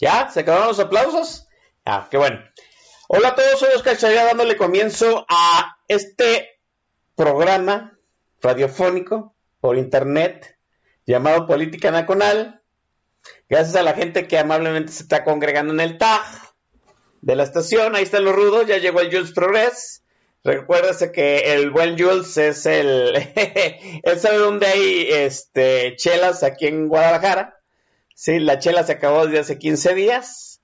¿Ya? ¿Se acabaron los aplausos? Ah, qué bueno. Hola a todos, soy Oscar Chavia dándole comienzo a este programa radiofónico por internet llamado Política Nacional. Gracias a la gente que amablemente se está congregando en el TAG de la estación. Ahí están los rudos, ya llegó el Jules Progress. Recuérdese que el buen Jules es el... él sabe dónde hay este, chelas aquí en Guadalajara. Sí, la chela se acabó desde hace 15 días.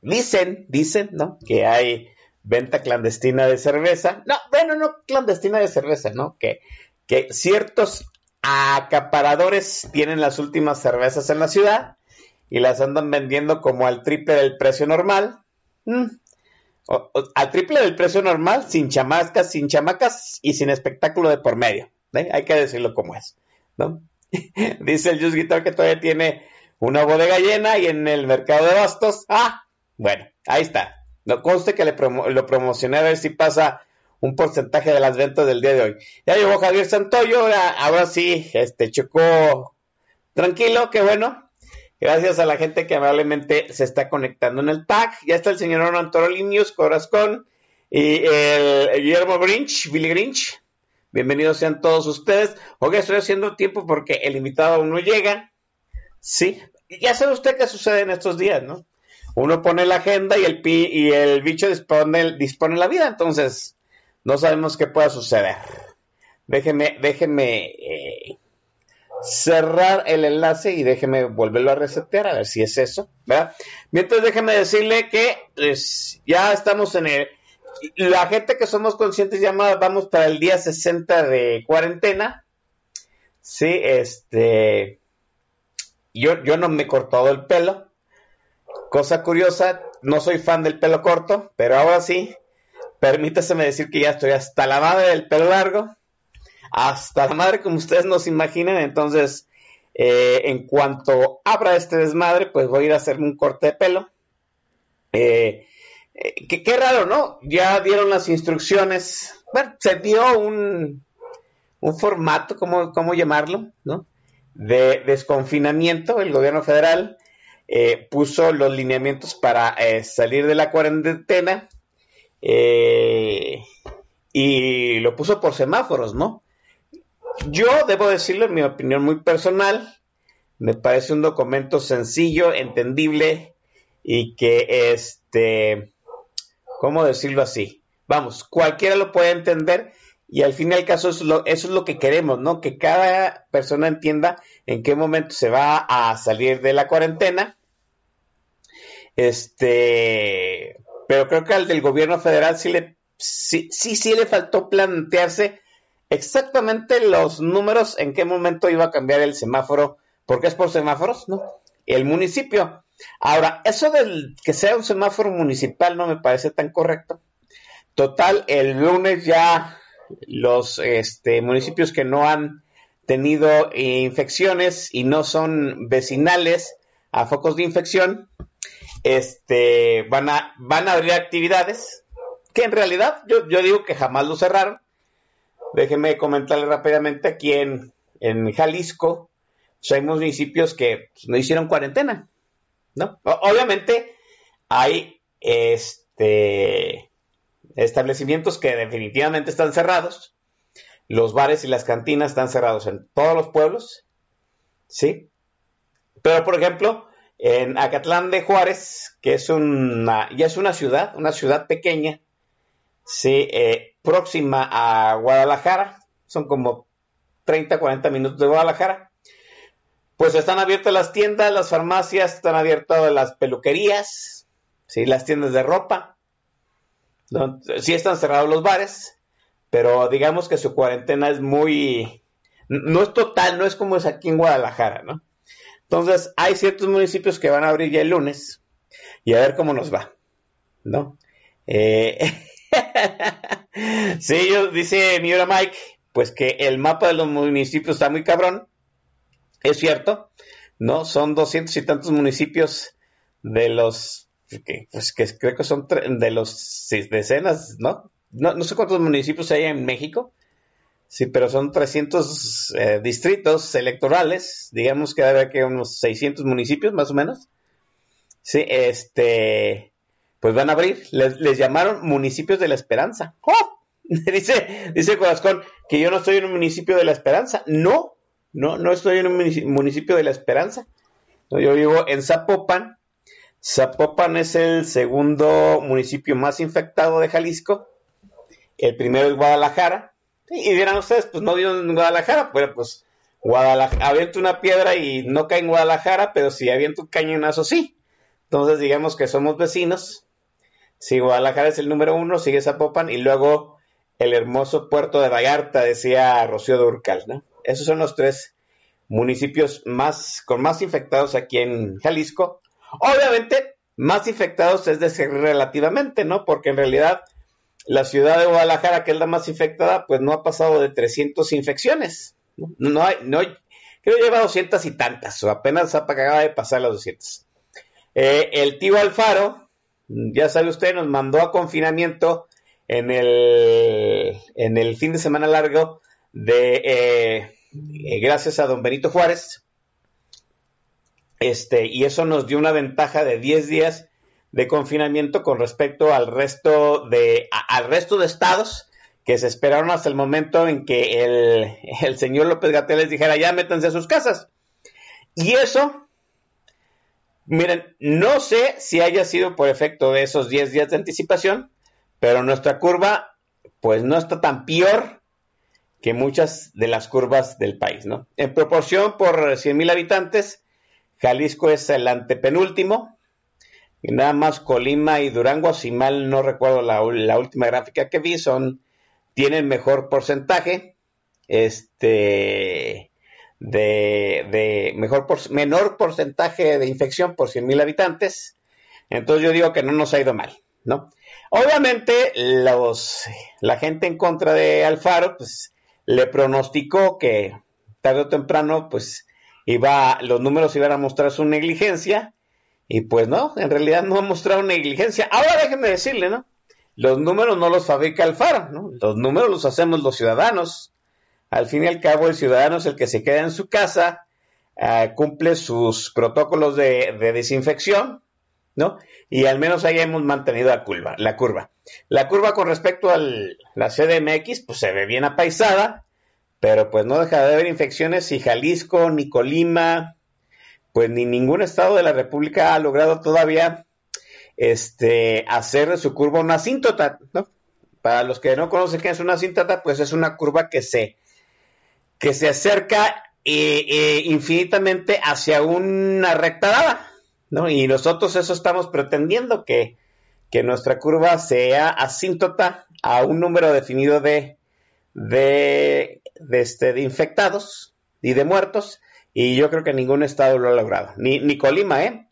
Dicen, dicen, ¿no? Que hay venta clandestina de cerveza. No, bueno, no clandestina de cerveza, ¿no? Que, que ciertos acaparadores tienen las últimas cervezas en la ciudad y las andan vendiendo como al triple del precio normal. Mm. Al triple del precio normal, sin chamascas, sin chamacas y sin espectáculo de por medio. ¿eh? Hay que decirlo como es, ¿no? Dice el Just que todavía tiene una bodega llena y en el mercado de bastos, ah, bueno, ahí está. No conste que le lo promocioné a ver si pasa un porcentaje de las ventas del día de hoy. Ya llegó Javier Santoyo, ahora, ahora sí, este chocó tranquilo, qué bueno. Gracias a la gente que amablemente se está conectando en el tag. Ya está el señor Antorolinius Corazón y el Guillermo Grinch, Billy Grinch. Bienvenidos sean todos ustedes. Oiga, estoy haciendo tiempo porque el invitado aún no llega. Sí, ya sabe usted qué sucede en estos días, ¿no? Uno pone la agenda y el, pi y el bicho dispone, la vida, entonces no sabemos qué pueda suceder. Déjeme, déjeme eh, cerrar el enlace y déjeme volverlo a resetear a ver si es eso, ¿verdad? Mientras déjeme decirle que pues, ya estamos en el... La gente que somos conscientes ya vamos para el día 60 de cuarentena. Sí, este... Yo, no me he cortado el pelo. Cosa curiosa, no soy fan del pelo corto, pero ahora sí, permítaseme decir que ya estoy hasta la madre del pelo largo. Hasta la madre como ustedes nos imaginen. Entonces, eh, en cuanto abra este desmadre, pues voy a ir a hacerme un corte de pelo. Eh, eh, qué, raro, ¿no? Ya dieron las instrucciones. Bueno, se dio un, un formato, ¿cómo, cómo llamarlo? ¿No? De desconfinamiento. El gobierno federal eh, puso los lineamientos para eh, salir de la cuarentena. eh, y lo puso por semáforos, ¿no? Yo debo decirlo, en mi opinión muy personal, me parece un documento sencillo, entendible y que, este, ¿cómo decirlo así? Vamos, cualquiera lo puede entender y al fin y al caso eso es lo, eso es lo que queremos, ¿no? Que cada persona entienda en qué momento se va a salir de la cuarentena. Este, pero creo que al del gobierno federal sí le, sí, sí, sí le faltó plantearse exactamente los números en qué momento iba a cambiar el semáforo, porque es por semáforos, ¿no? El municipio. Ahora, eso del que sea un semáforo municipal no me parece tan correcto. Total, el lunes ya los este, municipios que no han tenido infecciones y no son vecinales a focos de infección, este, van a, van a abrir actividades que en realidad yo, digo que jamás lo cerraron. Déjenme comentarle rápidamente aquí en, Jalisco, pues hay municipios que pues, no hicieron cuarentena, ¿no? Obviamente hay este establecimientos que definitivamente están cerrados. Los bares y las cantinas están cerrados en todos los pueblos, ¿sí? Pero, por ejemplo, en Acatlán de Juárez, que es una, ya es una ciudad, una ciudad pequeña, sí, eh, próxima a Guadalajara, son como 30, 40 minutos de Guadalajara, pues están abiertas las tiendas, las farmacias, están abiertas las peluquerías, ¿sí? las tiendas de ropa, sí están cerrados los bares, pero digamos que su cuarentena es muy, no es total, no es como es aquí en Guadalajara, ¿no? Entonces, hay ciertos municipios que van a abrir ya el lunes y a ver cómo nos va, ¿no? Eh, sí, dice mi hora Mike, pues que el mapa de los municipios está muy cabrón, es cierto, ¿no? Son doscientos y tantos municipios de los, que, pues que creo que son de los decenas, ¿no? ¿no? No sé cuántos municipios hay en México, Sí, pero son 300 eh, distritos electorales, digamos que debe que unos 600 municipios más o menos. Sí, este, pues van a abrir, les, llamaron municipios de la esperanza. ¡Oh! dice, dice Corazón que yo no estoy en un municipio de la esperanza. No, no, no estoy en un municipio de la esperanza. yo vivo en Zapopan. Zapopan es el segundo municipio más infectado de Jalisco. El primero es Guadalajara y dirán ustedes, pues no vivo en Guadalajara, pero pues Guadalajara, aviento una piedra y no cae en Guadalajara, pero si aviento un cañonazo, sí. Entonces digamos que somos vecinos. Si Guadalajara es el número uno, sigue Zapopan y luego el hermoso puerto de Vallarta, decía Rocío Durcal, ¿no? Esos son los tres municipios más, con más infectados aquí en Jalisco. Obviamente, más infectados es decir relativamente, ¿no? Porque en realidad la ciudad de Guadalajara, que es la más infectada, pues no ha pasado de 300 infecciones. No, hay, no hay, creo que lleva 200 y tantas, o apenas acaba de pasar las 200. Eh, el tío Alfaro, ya sabe usted, nos mandó a confinamiento en el, en el fin de semana largo de, eh, eh, gracias a don Benito Juárez. Este, y eso nos dio una ventaja de 10 días de confinamiento con respecto al resto de, al resto de estados que se esperaron hasta el momento en que el, el señor López Gatel les dijera ya métanse a sus casas. Y eso, miren, no sé si haya sido por efecto de esos 10 días de anticipación, pero nuestra curva pues no está tan peor que muchas de las curvas del país, ¿no? En proporción por 100 mil habitantes, Jalisco es el antepenúltimo, y nada más Colima y Durango, si mal no recuerdo la, última gráfica que vi, son, tienen mejor porcentaje, este, de, de mejor menor porcentaje de infección por 100 mil habitantes. Entonces yo digo que no nos ha ido mal, ¿no? Obviamente los, la gente en contra de Alfaro, pues, le pronosticó que tarde o temprano, pues, iba, los números iban a mostrar su negligencia y pues no, en realidad no ha mostrado negligencia. Ahora déjenme decirle, ¿no? Los números no los fabrica Alfaro, ¿no? Los números los hacemos los ciudadanos. Al fin y al cabo, el ciudadano es el que se queda en su casa, eh, cumple sus protocolos de, desinfección, ¿no? Y al menos ahí hemos mantenido la curva. La curva, la curva con respecto a la CDMX, pues se ve bien apaisada, pero pues no deja de haber infecciones si Jalisco, ni Colima, pues ni ningún estado de la República ha logrado todavía este, hacer de su curva una asíntota, ¿no? Para los que no conocen qué es una asíntota, pues es una curva que se, que se acerca eh, eh, infinitamente hacia una recta dada, ¿no? Y nosotros eso estamos pretendiendo, que, que nuestra curva sea asíntota a un número definido de, de, de, este, de infectados y de muertos, y yo creo que ningún estado lo ha logrado. Ni, Colima, ¿eh?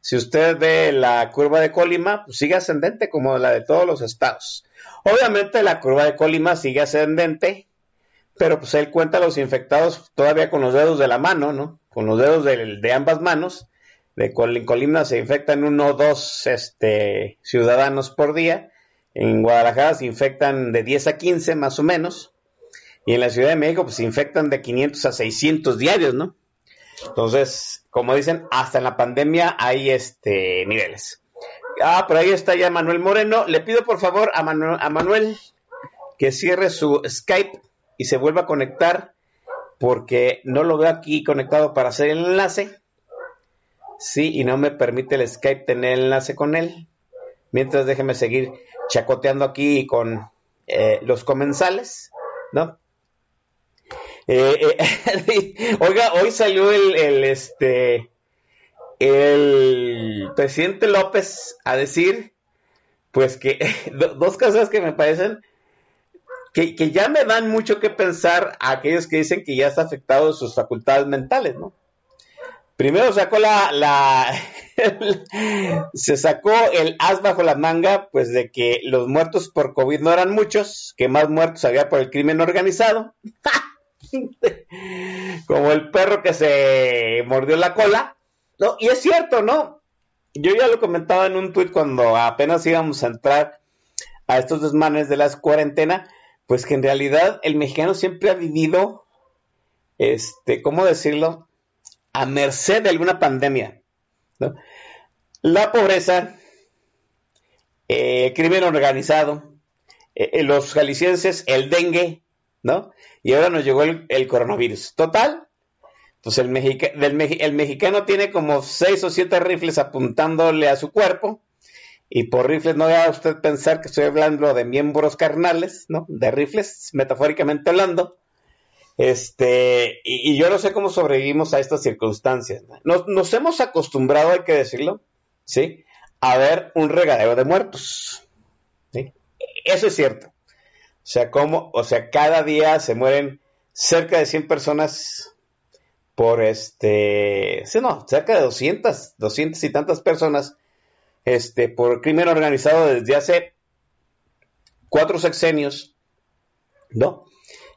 Si usted ve la curva de Colima, pues sigue ascendente como la de todos los estados. Obviamente la curva de Colima sigue ascendente, pero pues él cuenta los infectados todavía con los dedos de la mano, ¿no? Con los dedos de, ambas manos. De Colima se infectan uno o dos este, ciudadanos por día. En Guadalajara se infectan de 10 a 15 más o menos. Y en la Ciudad de México, pues se infectan de 500 a 600 diarios, ¿no? Entonces, como dicen, hasta en la pandemia hay este niveles. Ah, por ahí está ya Manuel Moreno. Le pido por favor a, Manu- a Manuel que cierre su Skype y se vuelva a conectar porque no lo veo aquí conectado para hacer el enlace. Sí, y no me permite el Skype tener enlace con él. Mientras déjeme seguir chacoteando aquí con eh, los comensales, ¿no? Eh, eh, oiga, hoy salió el, este el presidente López a decir pues que do- dos cosas que me parecen que, que ya me dan mucho que pensar a aquellos que dicen que ya está afectado sus facultades mentales, ¿no? Primero sacó la, la se sacó el as bajo la manga, pues de que los muertos por COVID no eran muchos, que más muertos había por el crimen organizado. Como el perro que se mordió la cola. No, y es cierto, ¿no? Yo ya lo comentaba en un tuit cuando apenas íbamos a entrar a estos desmanes de la cuarentena, pues que en realidad el mexicano siempre ha vivido, este, ¿cómo decirlo? A merced de alguna pandemia. La pobreza, eh, crimen organizado, eh, eh, los jaliscienses, el dengue, ¿no? Y ahora nos llegó el, coronavirus. Total, pues el, mexica- el mexicano tiene como seis o siete rifles apuntándole a su cuerpo. Y por rifles no vaya usted pensar que estoy hablando de miembros carnales, ¿no? De rifles, metafóricamente hablando. Este, y, yo no sé cómo sobrevivimos a estas circunstancias. ¿no? Nos, nos hemos acostumbrado, hay que decirlo, ¿sí? A ver un regadero de muertos. ¿sí? Eso es cierto. O sea, como, o sea, cada día se mueren cerca de 100 personas por este, sí, no, cerca de 200, 200 y tantas personas, este, por crimen organizado desde hace cuatro sexenios, ¿no?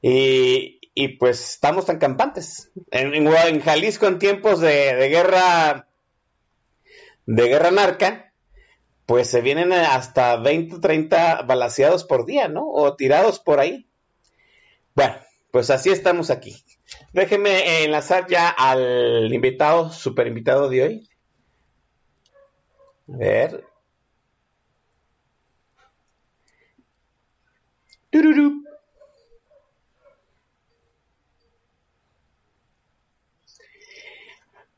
Y, y pues estamos tan campantes. En, en, en Jalisco, en tiempos de, de guerra, de guerra narca, pues se vienen hasta 20, 30 balaseados por día, ¿no? O tirados por ahí. Bueno, pues así estamos aquí. Déjeme enlazar ya al invitado, super invitado de hoy. A ver. Tururú.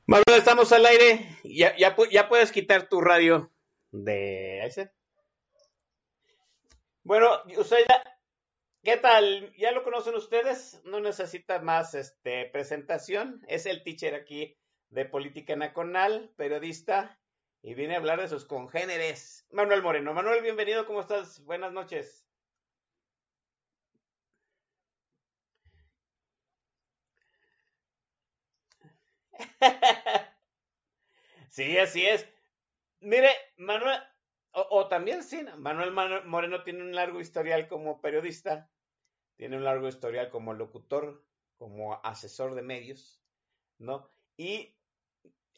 Manuel, estamos al aire. Ya, ya, ya puedes quitar tu radio de ese. Bueno, usted ya, ¿qué tal? ¿Ya lo conocen ustedes? No necesita más este, presentación. Es el teacher aquí de Política Nacional, periodista, y viene a hablar de sus congéneres. Manuel Moreno. Manuel, bienvenido, ¿cómo estás? Buenas noches. sí, así es. Mire, Manuel, o, o también sí. Manuel Manu- Moreno tiene un largo historial como periodista, tiene un largo historial como locutor, como asesor de medios, ¿no? Y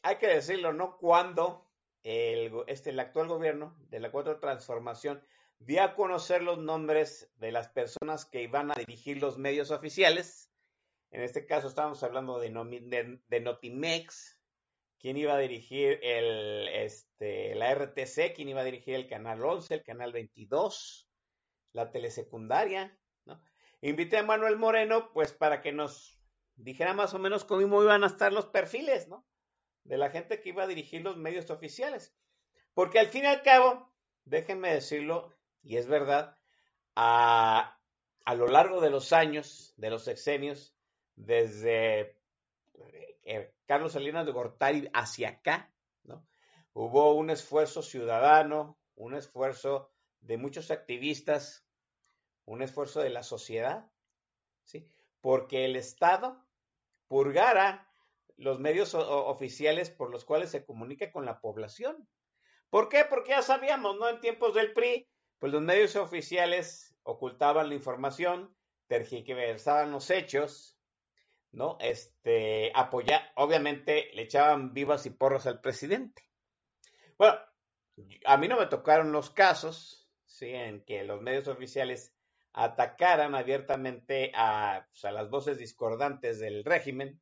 hay que decirlo, ¿no? Cuando el, este, el actual gobierno de la Cuatro Transformación dio a conocer los nombres de las personas que iban a dirigir los medios oficiales, en este caso estamos hablando de Notimex, quién iba a dirigir el, este, la RTC, quién iba a dirigir el canal 11, el canal 22, la telesecundaria, ¿no? Invité a Manuel Moreno, pues para que nos dijera más o menos cómo iban a estar los perfiles, ¿no? De la gente que iba a dirigir los medios oficiales. Porque al fin y al cabo, déjenme decirlo, y es verdad, a, a lo largo de los años, de los sexenios, desde eh, Carlos Salinas de Gortari hacia acá, ¿no? Hubo un esfuerzo ciudadano, un esfuerzo de muchos activistas, un esfuerzo de la sociedad, ¿sí? Porque el Estado purgara los medios oficiales por los cuales se comunica con la población. ¿Por qué? Porque ya sabíamos, ¿no? En tiempos del PRI, pues los medios oficiales ocultaban la información, tergiversaban los hechos, ¿no? Este, apoyar, obviamente le echaban vivas y porros al presidente. Bueno, a mí no me tocaron los casos, ¿sí? En que los medios oficiales atacaran abiertamente a, pues, a las voces discordantes del régimen,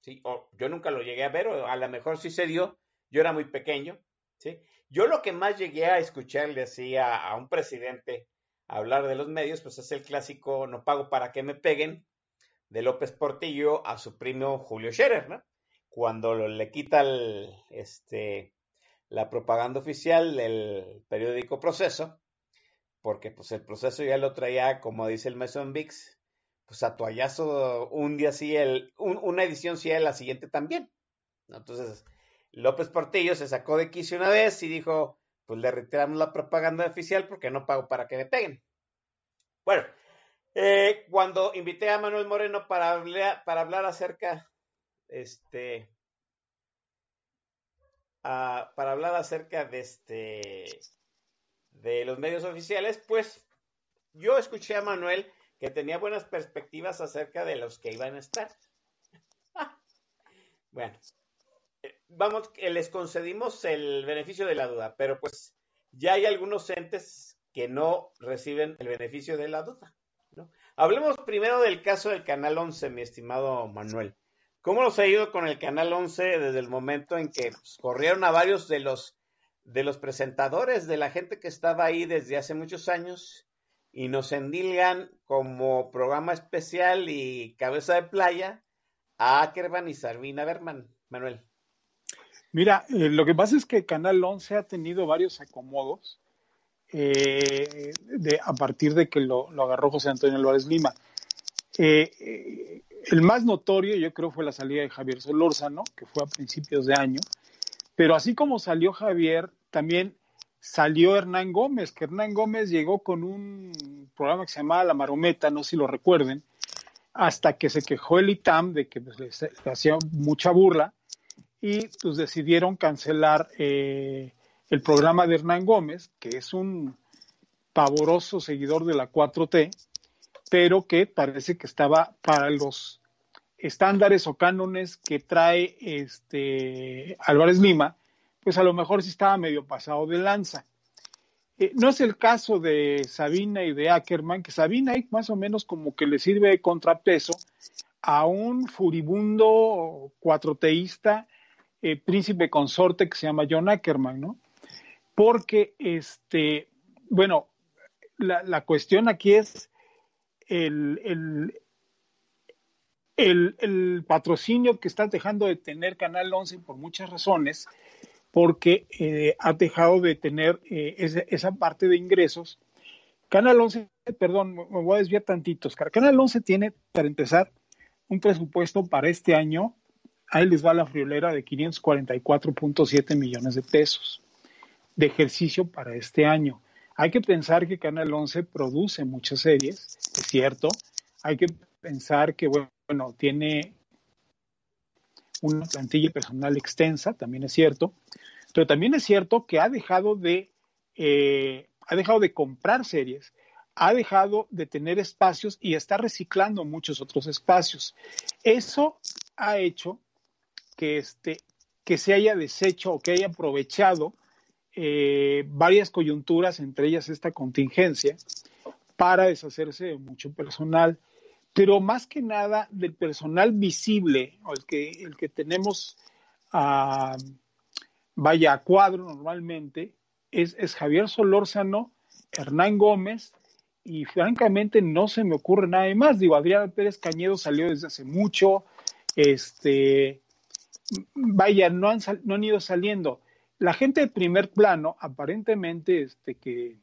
¿sí? O yo nunca lo llegué a ver, o a lo mejor sí se dio, yo era muy pequeño, ¿sí? Yo lo que más llegué a escucharle así a, un presidente hablar de los medios, pues es el clásico no pago para que me peguen de López Portillo a su primo Julio Scherer, ¿no? Cuando le quita este, la propaganda oficial del periódico Proceso, porque pues el proceso ya lo traía, como dice el Mason Vix, pues a toallazo un día sí, el, una edición sí, la siguiente también. Entonces, López Portillo se sacó de quicio una vez y dijo, pues le retiramos la propaganda oficial porque no pago para que me peguen. Bueno, eh, cuando invité a Manuel Moreno para hablar, para hablar acerca, este, para hablar acerca de este, de los medios oficiales, pues yo escuché a Manuel que tenía buenas perspectivas acerca de los que iban a estar. bueno, eh, vamos, les concedimos el beneficio de la duda, pero pues ya hay algunos entes que no reciben el beneficio de la duda. Hablemos primero del caso del Canal 11, mi estimado Manuel. ¿Cómo nos ha ido con el Canal 11 desde el momento en que pues, corrieron a varios de los de los presentadores, de la gente que estaba ahí desde hace muchos años y nos endilgan como programa especial y cabeza de playa a Ackerman y Sarvina Berman. Manuel. Mira, eh, lo que pasa es que Canal 11 ha tenido varios acomodos eh, de, a partir de que lo, agarró José Antonio Álvarez Lima. Eh, el más notorio, yo creo, fue la salida de Javier Solórzano, que fue a principios de año, pero así como salió Javier, también salió Hernán Gómez, que Hernán Gómez llegó con un programa que se llamaba La Marometa, no sé si lo recuerden, hasta que se quejó el ITAM de que pues, le, hacía mucha burla y pues decidieron cancelar eh, el programa de Hernán Gómez, que es un pavoroso seguidor de la 4T, pero que parece que estaba para los estándares o cánones que trae este Álvarez Lima, pues a lo mejor sí estaba medio pasado de lanza. Eh, no es el caso de Sabina y de Ackerman, que Sabina más o menos como que le sirve de contrapeso a un furibundo cuatroteísta eh, príncipe consorte que se llama John Ackerman, ¿no? Porque, este, bueno, la, cuestión aquí es el, el, patrocinio que está dejando de tener Canal 11 por muchas razones, porque eh, ha dejado de tener eh, esa, parte de ingresos. Canal 11, perdón, me voy a desviar tantitos. Canal 11 tiene, para empezar, un presupuesto para este año, ahí les va la friolera de 544.7 millones de pesos de ejercicio para este año. Hay que pensar que Canal 11 produce muchas series, es cierto. Hay que pensar que, bueno, tiene una plantilla personal extensa, también es cierto, pero también es cierto que ha dejado de, eh, ha dejado de comprar series, ha dejado de tener espacios y está reciclando muchos otros espacios. Eso ha hecho que, este, que se haya deshecho o que haya aprovechado eh, varias coyunturas, entre ellas esta contingencia, para deshacerse de mucho personal pero más que nada del personal visible, o el que, el que tenemos, a, vaya a cuadro normalmente, es, es, Javier Solórzano, Hernán Gómez, y francamente no se me ocurre nada más. Digo, Adrián Pérez Cañedo salió desde hace mucho, este, vaya, no han, no han ido saliendo. La gente de primer plano, aparentemente, este, que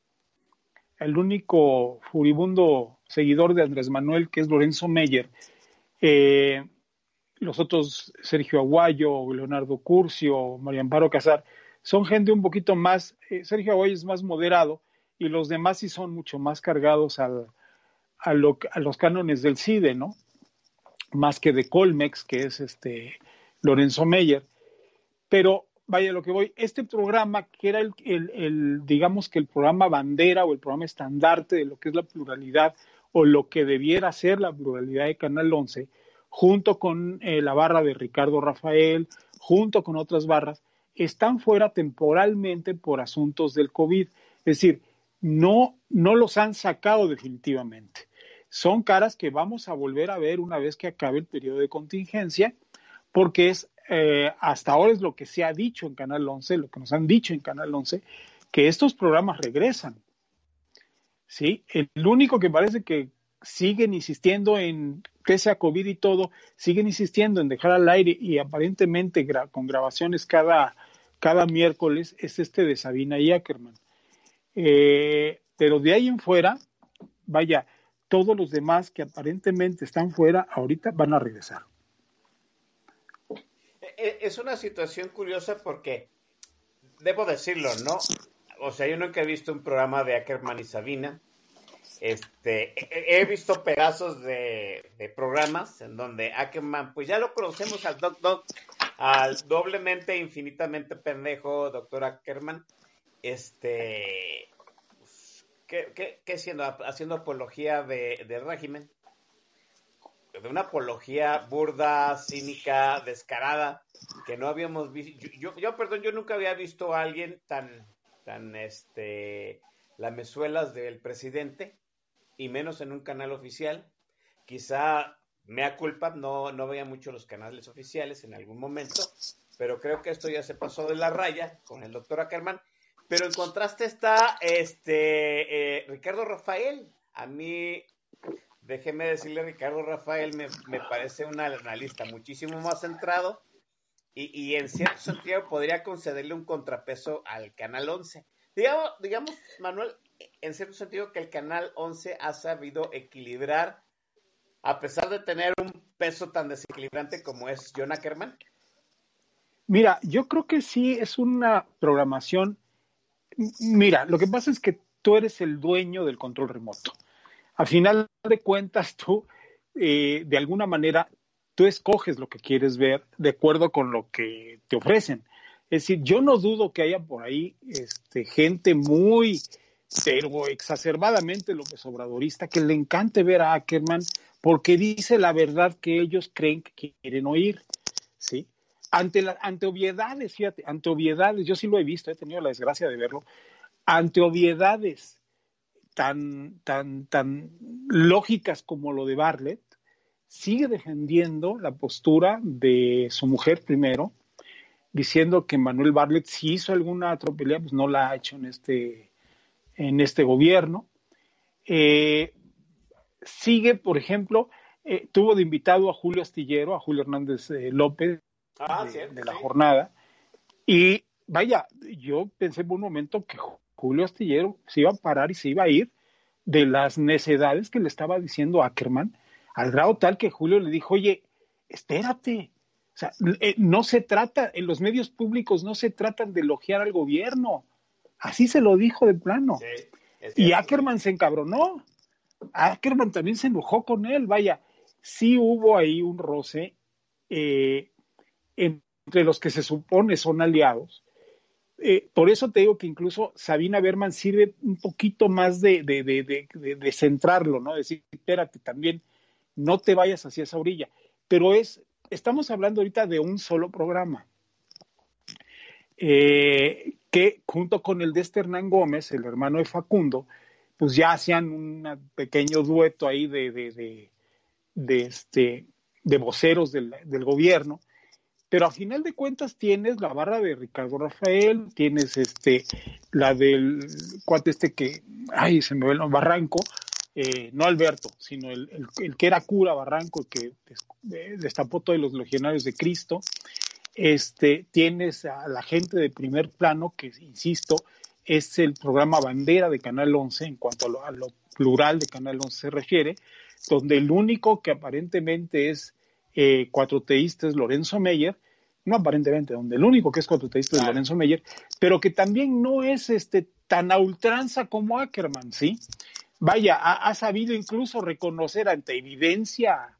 el único furibundo seguidor de Andrés Manuel, que es Lorenzo Meyer, eh, los otros, Sergio Aguayo, Leonardo Curcio, María Amparo Casar, son gente un poquito más, eh, Sergio Aguayo es más moderado y los demás sí son mucho más cargados a, a los cánones del CIDE, ¿no? Más que de Colmex, que es este Lorenzo Meyer. Pero vaya lo que voy, este programa que era el, digamos que el programa bandera o el programa estandarte de lo que es la pluralidad o lo que debiera ser la pluralidad de Canal 11, junto con eh, la barra de Ricardo Rafael, junto con otras barras, están fuera temporalmente por asuntos del COVID. Es decir, no, no los han sacado definitivamente. Son caras que vamos a volver a ver una vez que acabe el periodo de contingencia, porque es eh, hasta ahora es lo que se ha dicho en Canal 11, lo que nos han dicho en Canal 11, que estos programas regresan. ¿Sí? El único que parece que siguen insistiendo en, pese a COVID y todo, siguen insistiendo en dejar al aire y aparentemente con grabaciones cada, cada miércoles es este de Sabina y Ackerman. Eh, pero de ahí en fuera, vaya, todos los demás que aparentemente están fuera, ahorita van a regresar. E, es una situación curiosa porque, debo decirlo, ¿no? O sea, yo nunca he visto un programa de Ackerman y Sabina. Este, he visto pedazos de, programas en donde Ackerman, pues ya lo conocemos al Doc Doc, al doblemente, infinitamente pendejo doctor Ackerman, este, ¿qué, qué, siendo? Haciendo apología de, del régimen, de una apología burda, cínica, descarada, que no habíamos visto. Yo, yo, perdón, yo nunca había visto a alguien tan, tan, este, lamezuelas del presidente y menos en un canal oficial. Quizá mea culpa, no, no veía mucho los canales oficiales en algún momento, pero creo que esto ya se pasó de la raya con el doctor Ackerman. Pero en contraste está este eh, Ricardo Rafael. A mí, déjeme decirle, Ricardo Rafael me, me parece un analista muchísimo más centrado y, y, en cierto sentido podría concederle un contrapeso al Canal 11. Digamos, digamos, Manuel, en cierto sentido que el Canal 11 ha sabido equilibrar, a pesar de tener un peso tan desequilibrante como es John Ackerman? Mira, yo creo que sí es una programación. Mira, lo que pasa es que tú eres el dueño del control remoto. Al final de cuentas, tú, eh, de alguna manera, tú escoges lo que quieres ver de acuerdo con lo que te ofrecen. Es decir, yo no dudo que haya por ahí este, gente muy pero exacerbadamente López Obradorista, que le encante ver a Ackerman porque dice la verdad que ellos creen que quieren oír, ¿sí? Ante, ante obviedades, fíjate, ante obviedades, yo sí lo he visto, he tenido la desgracia de verlo, ante obviedades tan, tan, tan lógicas como lo de Bartlett, sigue defendiendo la postura de su mujer primero, diciendo que Manuel Bartlett si hizo alguna atropelía, pues no la ha hecho en este en este gobierno. Eh, sigue, por ejemplo, eh, tuvo de invitado a Julio Astillero, a Julio Hernández eh, López ah, de, la jornada. Y vaya, yo pensé por un momento que Julio Astillero se iba a parar y se iba a ir de las necedades que le estaba diciendo Ackerman, al grado tal que Julio le dijo, oye, espérate, o sea, no se trata, en los medios públicos no se tratan de elogiar al gobierno, Así se lo dijo de plano. y Ackerman se encabronó. Ackerman también se enojó con él. Vaya, sí hubo ahí un roce eh, entre los que se supone son aliados. Eh, por eso te digo que incluso Sabina Berman sirve un poquito más de, de, de, de, centrarlo, ¿no? Decir, espérate, también no te vayas hacia esa orilla. Pero es, estamos hablando ahorita de un solo programa. Eh, que junto con el de este Hernán Gómez, el hermano de Facundo, pues ya hacían un pequeño dueto ahí de, de, de, este, de voceros del, del, gobierno, pero a final de cuentas tienes la barra de Ricardo Rafael, tienes este, la del cuate este que, ay, se me ve el Barranco, eh, no Alberto, sino el, el, que era cura Barranco, que destapó todos los legionarios de Cristo, este, tienes a la gente de primer plano, que insisto, es el programa bandera de Canal 11 en cuanto a lo, plural de Canal 11 se refiere, donde el único que aparentemente es eh, cuatroteísta es Lorenzo Meyer, no aparentemente, donde el único que es cuatroteísta es Lorenzo Meyer, pero que también no es este, tan a ultranza como Ackerman, ¿sí? Vaya, ha sabido incluso reconocer ante evidencia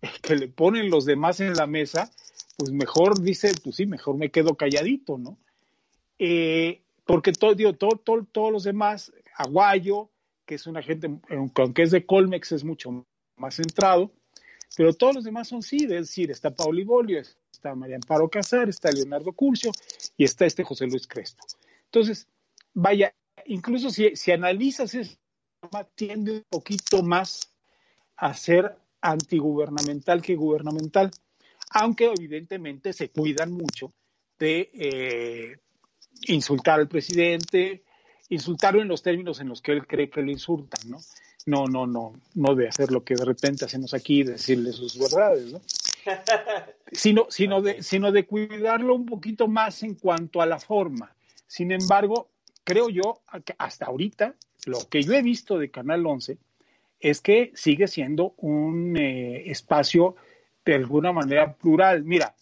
que le ponen los demás en la mesa, pues mejor dice, pues sí, mejor me quedo calladito, ¿no? Eh, porque todo, digo, todo, todos los demás, Aguayo, que es una gente, aunque es de Colmex, es mucho más centrado, pero todos los demás son sí, es decir, está Pauli Bolio, está María Amparo Casar, está Leonardo Curcio y está este José Luis Crespo. Entonces, vaya, incluso si, si analizas eso, tiende un poquito más a ser antigubernamental que gubernamental. aunque evidentemente se cuidan mucho de eh, insultar al presidente, insultarlo en los términos en los que él cree que le insultan, ¿no? No, no, no, no de hacer lo que de repente hacemos aquí, decirle sus verdades, ¿no? sino, sino, de, sino de cuidarlo un poquito más en cuanto a la forma. Sin embargo, creo yo que hasta ahorita, lo que yo he visto de Canal 11 es que sigue siendo un eh, espacio de alguna manera plural. Mira,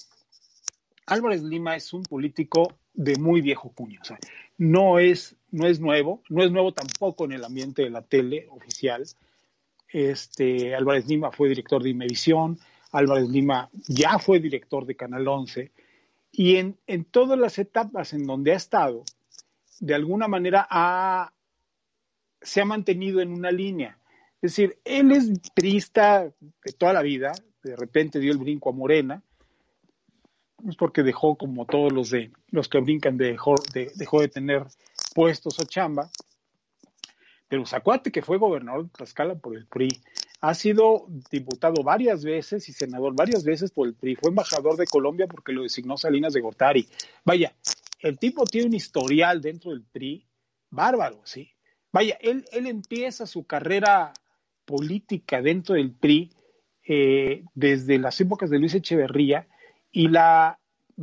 Álvarez Lima es un político de muy viejo cuño, o sea, no es, no es nuevo, no es nuevo tampoco en el ambiente de la tele oficial. Este, Álvarez Lima fue director de Imevisión, Álvarez Lima ya fue director de Canal 11 y en, en todas las etapas en donde ha estado, de alguna manera ha, se ha mantenido en una línea. Es decir, él es trista de toda la vida, de repente dio el brinco a Morena, es porque dejó, como todos los de los que brincan, dejó de, dejó de tener puestos o chamba. Pero Zacuate, que fue gobernador de Tlaxcala por el PRI, ha sido diputado varias veces y senador varias veces por el PRI, fue embajador de Colombia porque lo designó Salinas de Gortari. Vaya, el tipo tiene un historial dentro del PRI bárbaro, ¿sí? Vaya, él, él empieza su carrera política dentro del PRI eh, desde las épocas de Luis Echeverría y la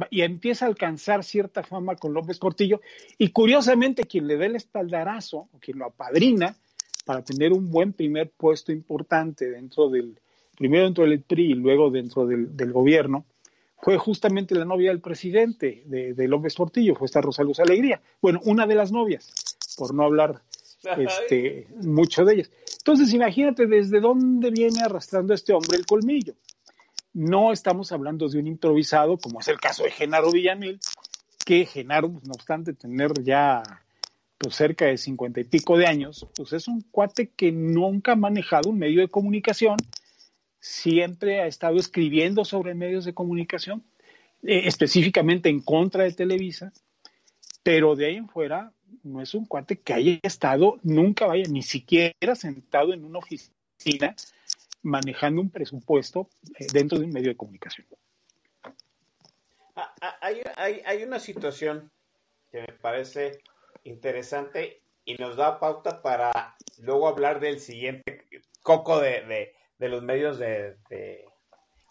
y empieza a alcanzar cierta fama con López Portillo y curiosamente quien le da el espaldarazo o quien lo apadrina para tener un buen primer puesto importante dentro del primero dentro del PRI y luego dentro del, del gobierno fue justamente la novia del presidente de, de, López Portillo, fue esta Rosa Luz Alegría. Bueno, una de las novias, por no hablar este, mucho de ellas. Entonces, imagínate desde dónde viene arrastrando este hombre el colmillo. No estamos hablando de un improvisado, como es el caso de Genaro Villamil, que Genaro, no obstante tener ya pues, cerca de cincuenta y pico de años, pues es un cuate que nunca ha manejado un medio de comunicación, siempre ha estado escribiendo sobre medios de comunicación, eh, específicamente en contra de Televisa, pero de ahí en fuera no es un cuate que haya estado, nunca vaya, ni siquiera sentado en una oficina manejando un presupuesto eh, dentro de un medio de comunicación. Ah, ah, hay, hay, hay una situación que me parece interesante y nos da pauta para luego hablar del siguiente coco de, de, de los medios de,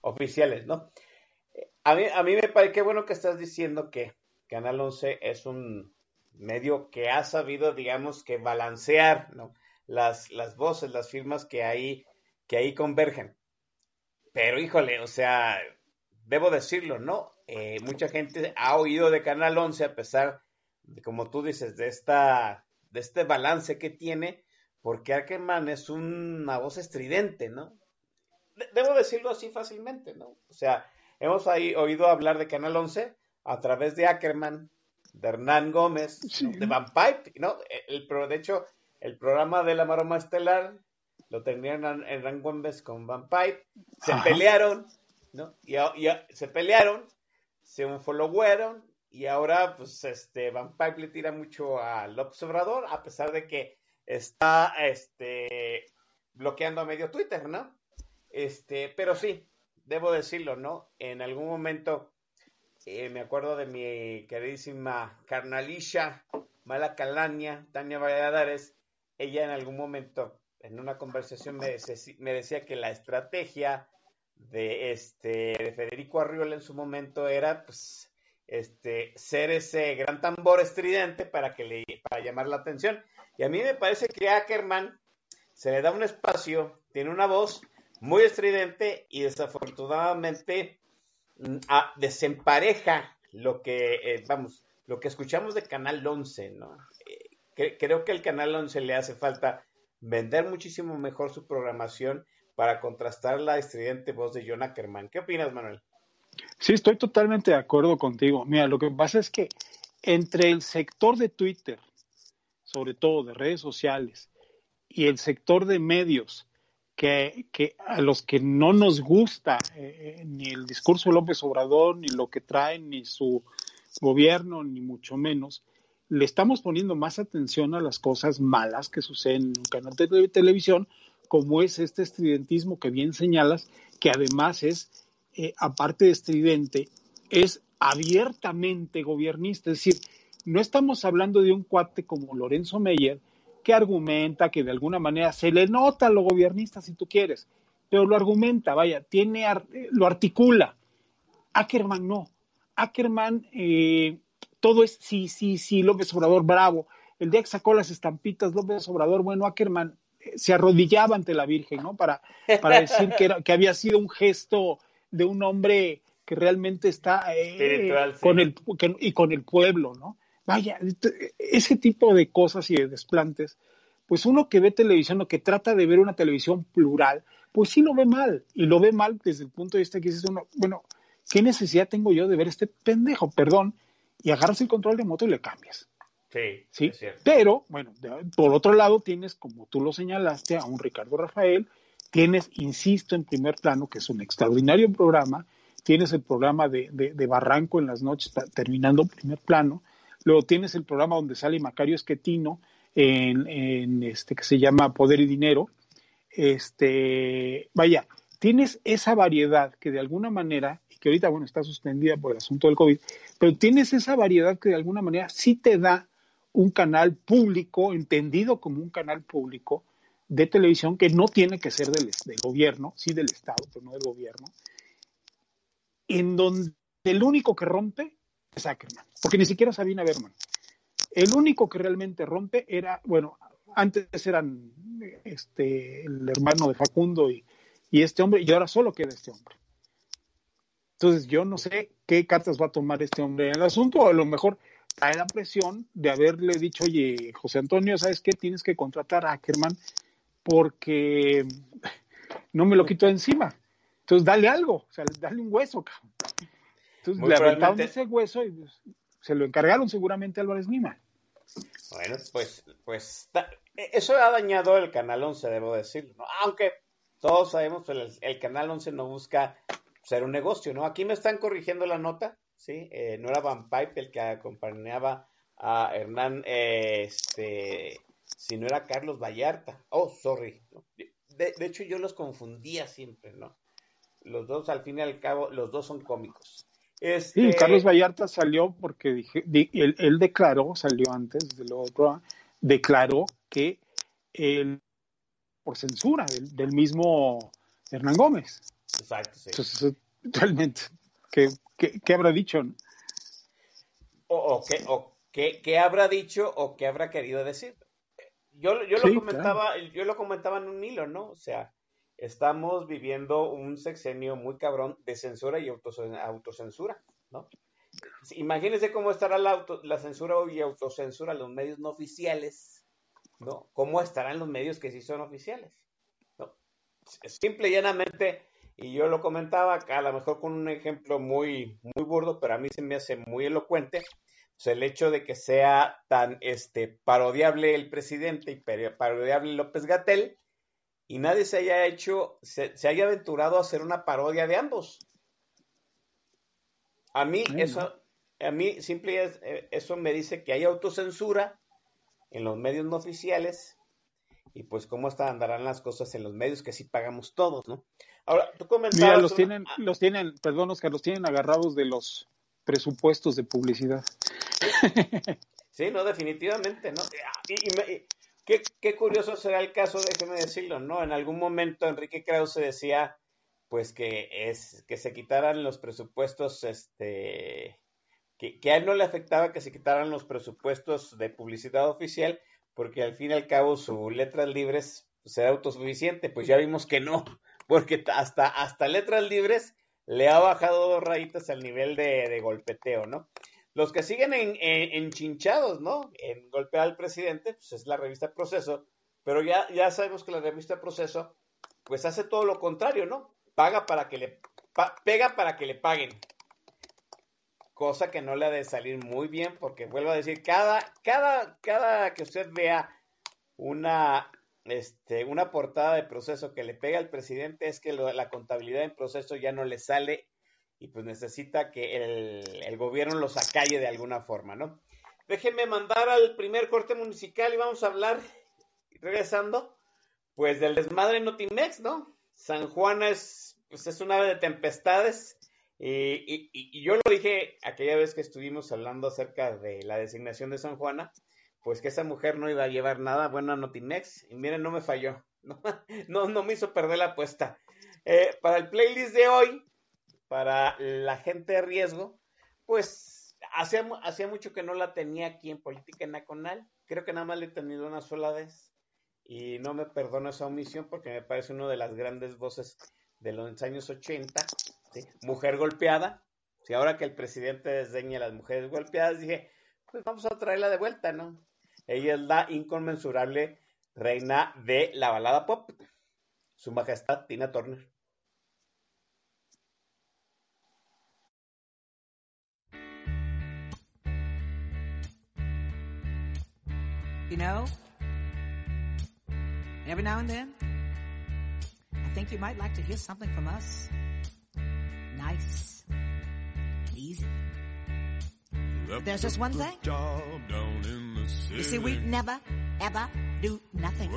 oficiales, ¿no? A mí, a mí me parece que bueno que estás diciendo que Canal 11 es un medio que ha sabido, digamos, que balancear las, las voces, las firmas que ahí, que ahí convergen. Pero híjole, o sea, debo decirlo, ¿no? Eh, mucha gente ha oído de Canal 11 a pesar, de, como tú dices, de, esta, de este balance que tiene, porque Ackerman es una voz estridente, ¿no? debo decirlo así fácilmente, ¿no? O sea, hemos ahí oído hablar de Canal 11 a través de Ackerman, de Hernán Gómez, de Van Pipe, ¿no? El, de hecho, el programa de la Maroma Estelar lo tenían Hernán Gómez con Van Pipe, se pelearon, ¿no? Y, se pelearon, se unfollowaron y ahora, pues, este, Van Pipe le tira mucho al observador, a pesar de que está, este, bloqueando a medio Twitter, ¿no? Este, pero sí, debo decirlo, ¿no? En algún momento eh, me acuerdo de mi queridísima carnalisha Mala Calaña, Tania Valladares. Ella en algún momento, en una conversación, me, decía que la estrategia de, este, de Federico Arriola en su momento era pues, este, ser ese gran tambor estridente para, que le, llamar la atención. Y a mí me parece que a Ackerman se le da un espacio, tiene una voz muy estridente y desafortunadamente a, desempareja lo que, eh, vamos, lo que escuchamos de Canal 11, ¿no? Eh, creo que al Canal 11 le hace falta vender muchísimo mejor su programación para contrastar la estridente voz de John Ackerman. ¿Qué opinas, Manuel? Sí, estoy totalmente de acuerdo contigo. Mira, lo que pasa es que entre el sector de Twitter, sobre todo de redes sociales, y el sector de medios, que, que, a los que no nos gusta eh, eh, ni el discurso de López Obrador, ni lo que trae, ni su gobierno, ni mucho menos, le estamos poniendo más atención a las cosas malas que suceden en un canal de televisión, como es este estudiantismo que bien señalas, que además es eh, aparte de estridente, es abiertamente gobernista. Es decir, no estamos hablando de un cuate como Lorenzo Meyer, que argumenta que de alguna manera se le nota a lo gobernista si tú quieres, pero lo argumenta, vaya, tiene, lo articula. Ackerman no. Ackerman, eh, todo es sí, sí, sí, López Obrador, bravo. El día que sacó las estampitas, López Obrador, bueno, Ackerman eh, se arrodillaba ante la Virgen, ¿no? Para, para decir que, era, que había sido un gesto de un hombre que realmente está eh, con el y con el pueblo, ¿no? Vaya, ese tipo de cosas y de desplantes, pues uno que ve televisión o que trata de ver una televisión plural, pues sí lo ve mal, y lo ve mal desde el punto de vista que dices uno, bueno, ¿qué necesidad tengo yo de ver este pendejo? Perdón, y agarras el control de moto y le cambias. Sí, ¿sí? Pero, bueno, por otro lado tienes, como tú lo señalaste, a un Ricardo Rafael, tienes, insisto, en primer plano, que es un extraordinario programa, tienes el programa de, de, Barranco en las noches, terminando primer plano, luego tienes el programa donde sale Macario Esquetino, en, en, este que se llama Poder y Dinero. Este, vaya, tienes esa variedad que de alguna manera, que ahorita bueno, está suspendida por el asunto del COVID, pero tienes esa variedad que de alguna manera sí te da un canal público, entendido como un canal público de televisión que no tiene que ser del, gobierno, sí del Estado, pero no del gobierno, en donde el único que rompe es Ackerman, porque ni siquiera Sabina Berman. El único que realmente rompe era, bueno, antes eran este, el hermano de Facundo y, este hombre, y ahora solo queda este hombre. Entonces, yo no sé qué cartas va a tomar este hombre en el asunto, o a lo mejor hay la presión de haberle dicho, oye, José Antonio, ¿sabes qué? Tienes que contratar a Ackerman porque no me lo quito de encima. Entonces, dale algo, o sea, dale un hueso, cabrón. Entonces, le aventaron ese hueso y pues, se lo encargaron seguramente a Álvarez Lima. Bueno, pues, pues eso ha dañado el Canal 11, debo decirlo, ¿no? Aunque todos sabemos que el, Canal 11 no busca ser un negocio, ¿no? Aquí me están corrigiendo la nota, ¿sí? Eh, no era Van Pipe el que acompañaba a Hernán, este, si no era Carlos Vallarta. Oh, sorry. De, de, hecho, yo los confundía siempre, ¿no? Los dos, al fin y al cabo, los dos son cómicos. Este... Sí, Carlos Vallarta salió porque dije, él, declaró, salió antes de lo otro, declaró que él, por censura del, mismo Hernán Gómez. Exacto, sí. Entonces, realmente, ¿qué, qué, habrá dicho? O, qué, qué, habrá dicho o qué habrá querido decir. Yo, yo lo comentaba, yo lo comentaba en un hilo, ¿no? O sea, estamos viviendo un sexenio muy cabrón de censura y autocensura, ¿no? Imagínense cómo estará la, la censura y autocensura en los medios no oficiales, ¿no? ¿Cómo estarán los medios que sí son oficiales? ¿no? Simple y llanamente, y yo lo comentaba acá, a lo mejor con un ejemplo muy, muy burdo, pero a mí se me hace muy elocuente, pues el hecho de que sea tan este, parodiable el presidente y parodiable López Gatel, y nadie se haya hecho, se, haya aventurado a hacer una parodia de ambos. A mí eso, a mí simple eh, eso me dice que hay autocensura en los medios no oficiales y pues cómo están, andarán las cosas en los medios que sí pagamos todos, ¿no? Ahora, tú comentabas... Mira, los tienen, los tienen, perdón Oscar, los tienen agarrados de los presupuestos de publicidad. Sí, no, definitivamente, ¿no? y, Qué, curioso será el caso, déjeme decirlo, ¿no? En algún momento Enrique Krause decía, pues que es que se quitaran los presupuestos, este, que, a él no le afectaba que se quitaran los presupuestos de publicidad oficial, porque al fin y al cabo su letras libres será autosuficiente. Pues ya vimos que no, porque hasta, hasta letras libres le ha bajado dos rayitas al nivel de, golpeteo, ¿no? Los que siguen en, enchinchados, ¿no? En golpear al presidente, pues es la revista Proceso, pero ya, ya sabemos que la revista Proceso, pues hace todo lo contrario, ¿no? Paga para que le, pega para que le paguen. Cosa que no le ha de salir muy bien, porque vuelvo a decir, cada, cada, cada que usted vea una, este, una portada de proceso que le pega al presidente, es que la contabilidad en proceso ya no le sale y pues necesita que el, gobierno los acalle de alguna forma, ¿no? Déjenme mandar al primer corte municipal y vamos a hablar, regresando, pues del desmadre Notimex, ¿no? San Juan es pues es un ave de tempestades. Y, y, yo lo dije aquella vez que estuvimos hablando acerca de la designación de San Juana, pues que esa mujer no iba a llevar nada bueno a Notimex. Y miren, no me falló. No, no, me hizo perder la apuesta. Eh, para el playlist de hoy, para la gente de riesgo, pues hacía, hacía mucho que no la tenía aquí en Política Nacional. Creo que nada más le he tenido una sola vez. Y no me perdono esa omisión porque me parece una de las grandes voces de los años 80. Mujer golpeada. Si ahora que el presidente desdeña a las mujeres golpeadas, dije, pues vamos a traerla de vuelta, ¿no? Ella es la inconmensurable reina de la balada pop, Su Majestad Tina Turner. You know, every now and then, I think you might like to hear something from us. Nice, easy. There's just one thing. You see, we never, ever do nothing.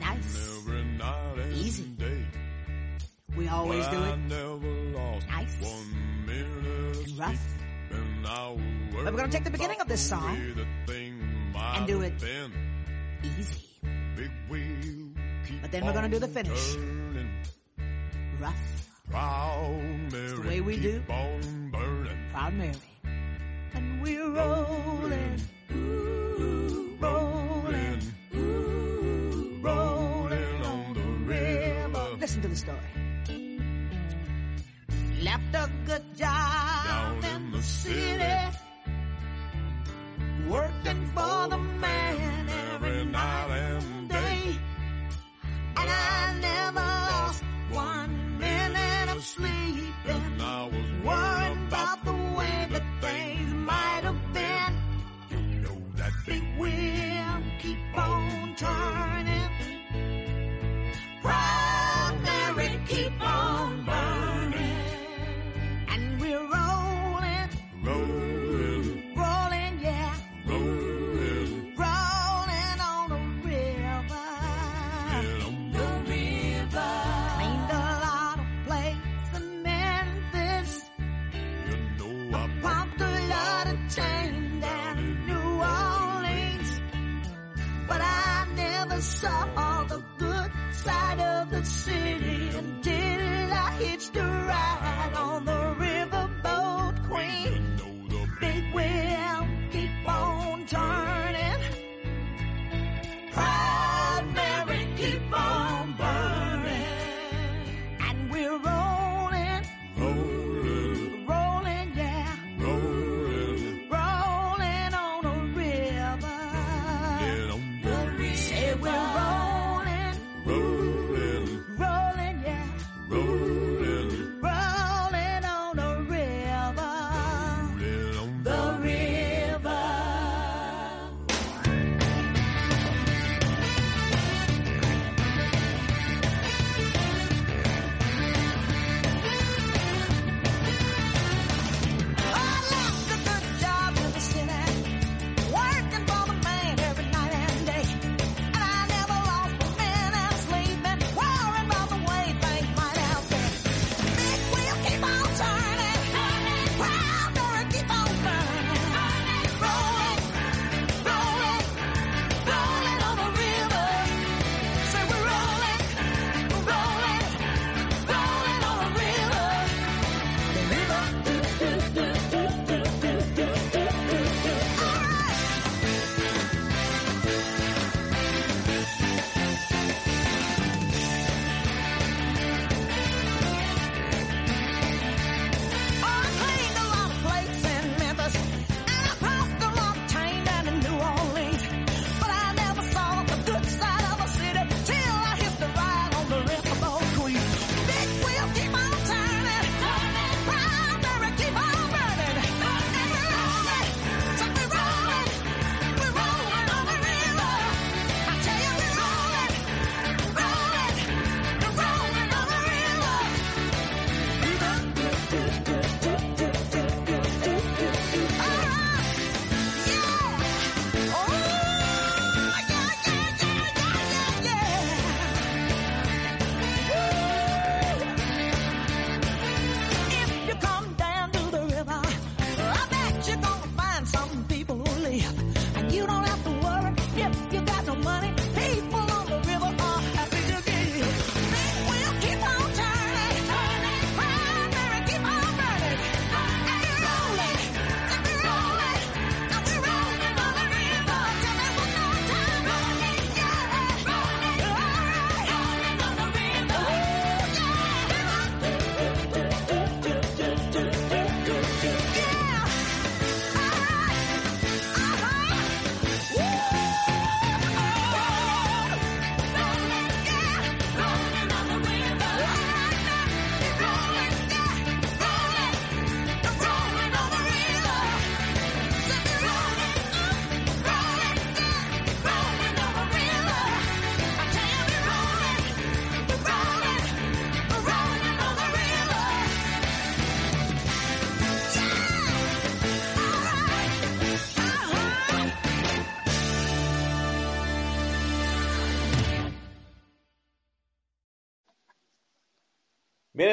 Nice, easy. Day. We always do it nice and rough. But we're gonna take the beginning of this song and do it easy. But then we're gonna do the finish rough. Proud Mary, the way we do. Proud Mary and we're rolling, ooh, rolling, ooh, rolling on the river. Listen to the story. Left a good job down in the city, working for the man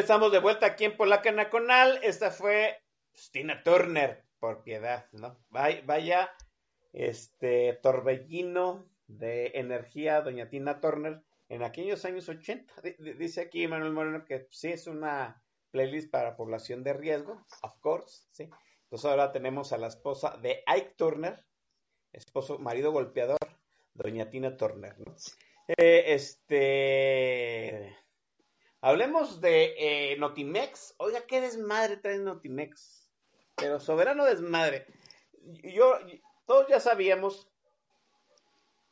estamos de vuelta aquí en Polaca Nacional. Esta fue Tina Turner, por piedad, ¿no? Vaya, este torbellino de energía, doña Tina Turner, en aquellos años 80. D- d- Dice aquí Manuel Moreno que sí es una playlist para población de riesgo, of course, sí. Entonces ahora tenemos a la esposa de Ike Turner, esposo, marido golpeador, doña Tina Turner, ¿no? Eh, este... Hablemos de eh, Notimex. Oiga, qué desmadre trae Notimex. Pero soberano desmadre. Yo, todos ya sabíamos,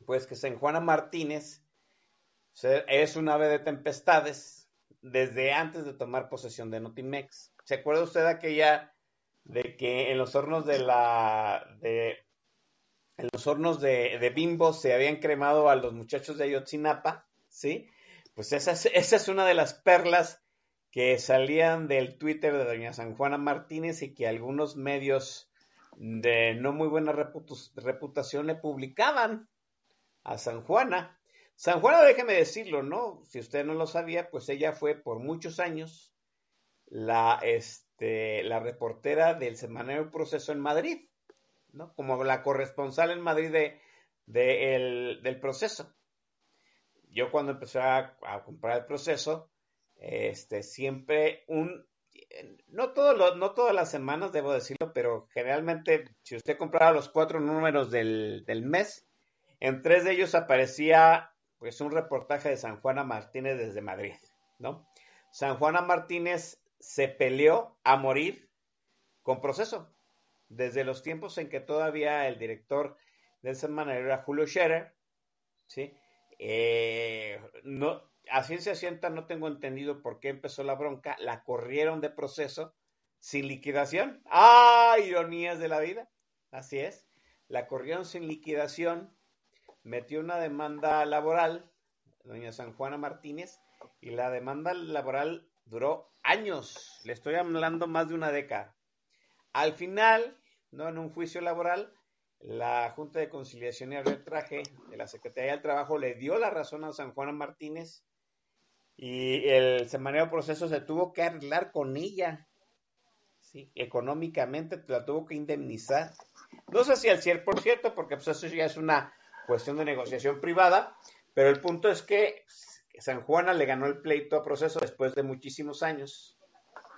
pues que San Juana Martínez es un ave de tempestades desde antes de tomar posesión de Notimex. ¿Se acuerda usted de aquella de que en los hornos de la de en los hornos de Bimbo se habían cremado a los muchachos de Ayotzinapa, ¿sí? Pues esa es, esa es una de las perlas que salían del Twitter de doña San Juana Martínez y que algunos medios de no muy buena reputación le publicaban a San Juana. San Juana, déjeme decirlo, ¿no? Si usted no lo sabía, pues ella fue por muchos años la, este, la reportera del semanario Proceso en Madrid, ¿no? Como la corresponsal en Madrid de, de el- del proceso. Yo cuando empecé a, comprar el proceso, este, siempre un, no, todos los- no todas las semanas, debo decirlo, pero generalmente si usted compraba los cuatro números del, del mes, en tres de ellos aparecía pues un reportaje de San Juana Martínez desde Madrid, ¿no? San Juana Martínez se peleó a morir con proceso, desde los tiempos en que todavía el director del semanario era Julio Scherer, ¿sí? Eh, no, a ciencia cierta no tengo entendido por qué empezó la bronca, la corrieron de proceso sin liquidación. ¡Ah! Ironías de la vida. Así es. La corrieron sin liquidación, metió una demanda laboral, doña San Juana Martínez, y la demanda laboral duró años. Le estoy hablando más de una década. Al final, no en un juicio laboral, la Junta de Conciliación y Arbitraje de la Secretaría del Trabajo le dio la razón a San Juana Martínez y el semanario proceso se tuvo que arreglar con ella. Sí, económicamente la tuvo que indemnizar. No sé si al 100%, porque pues eso ya es una cuestión de negociación privada, pero el punto es que San Juana le ganó el pleito a proceso después de muchísimos años,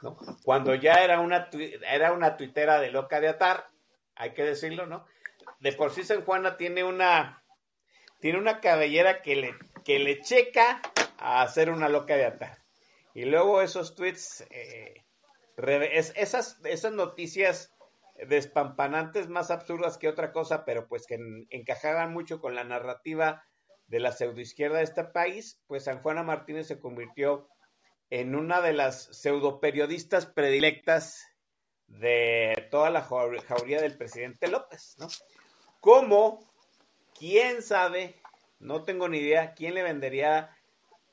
¿no? Cuando ya era una, era una tuitera de loca de atar, hay que decirlo, ¿no? De por sí San Juana tiene una, tiene una cabellera que le, que le checa a hacer una loca de atar. Y luego esos tweets, eh, esas, esas noticias despampanantes más absurdas que otra cosa, pero pues que en- encajaban mucho con la narrativa de la pseudoizquierda de este país, pues San Juana Martínez se convirtió en una de las pseudoperiodistas predilectas de toda la jau- jauría del presidente López, ¿no? ¿Cómo? ¿Quién sabe? No tengo ni idea quién le vendería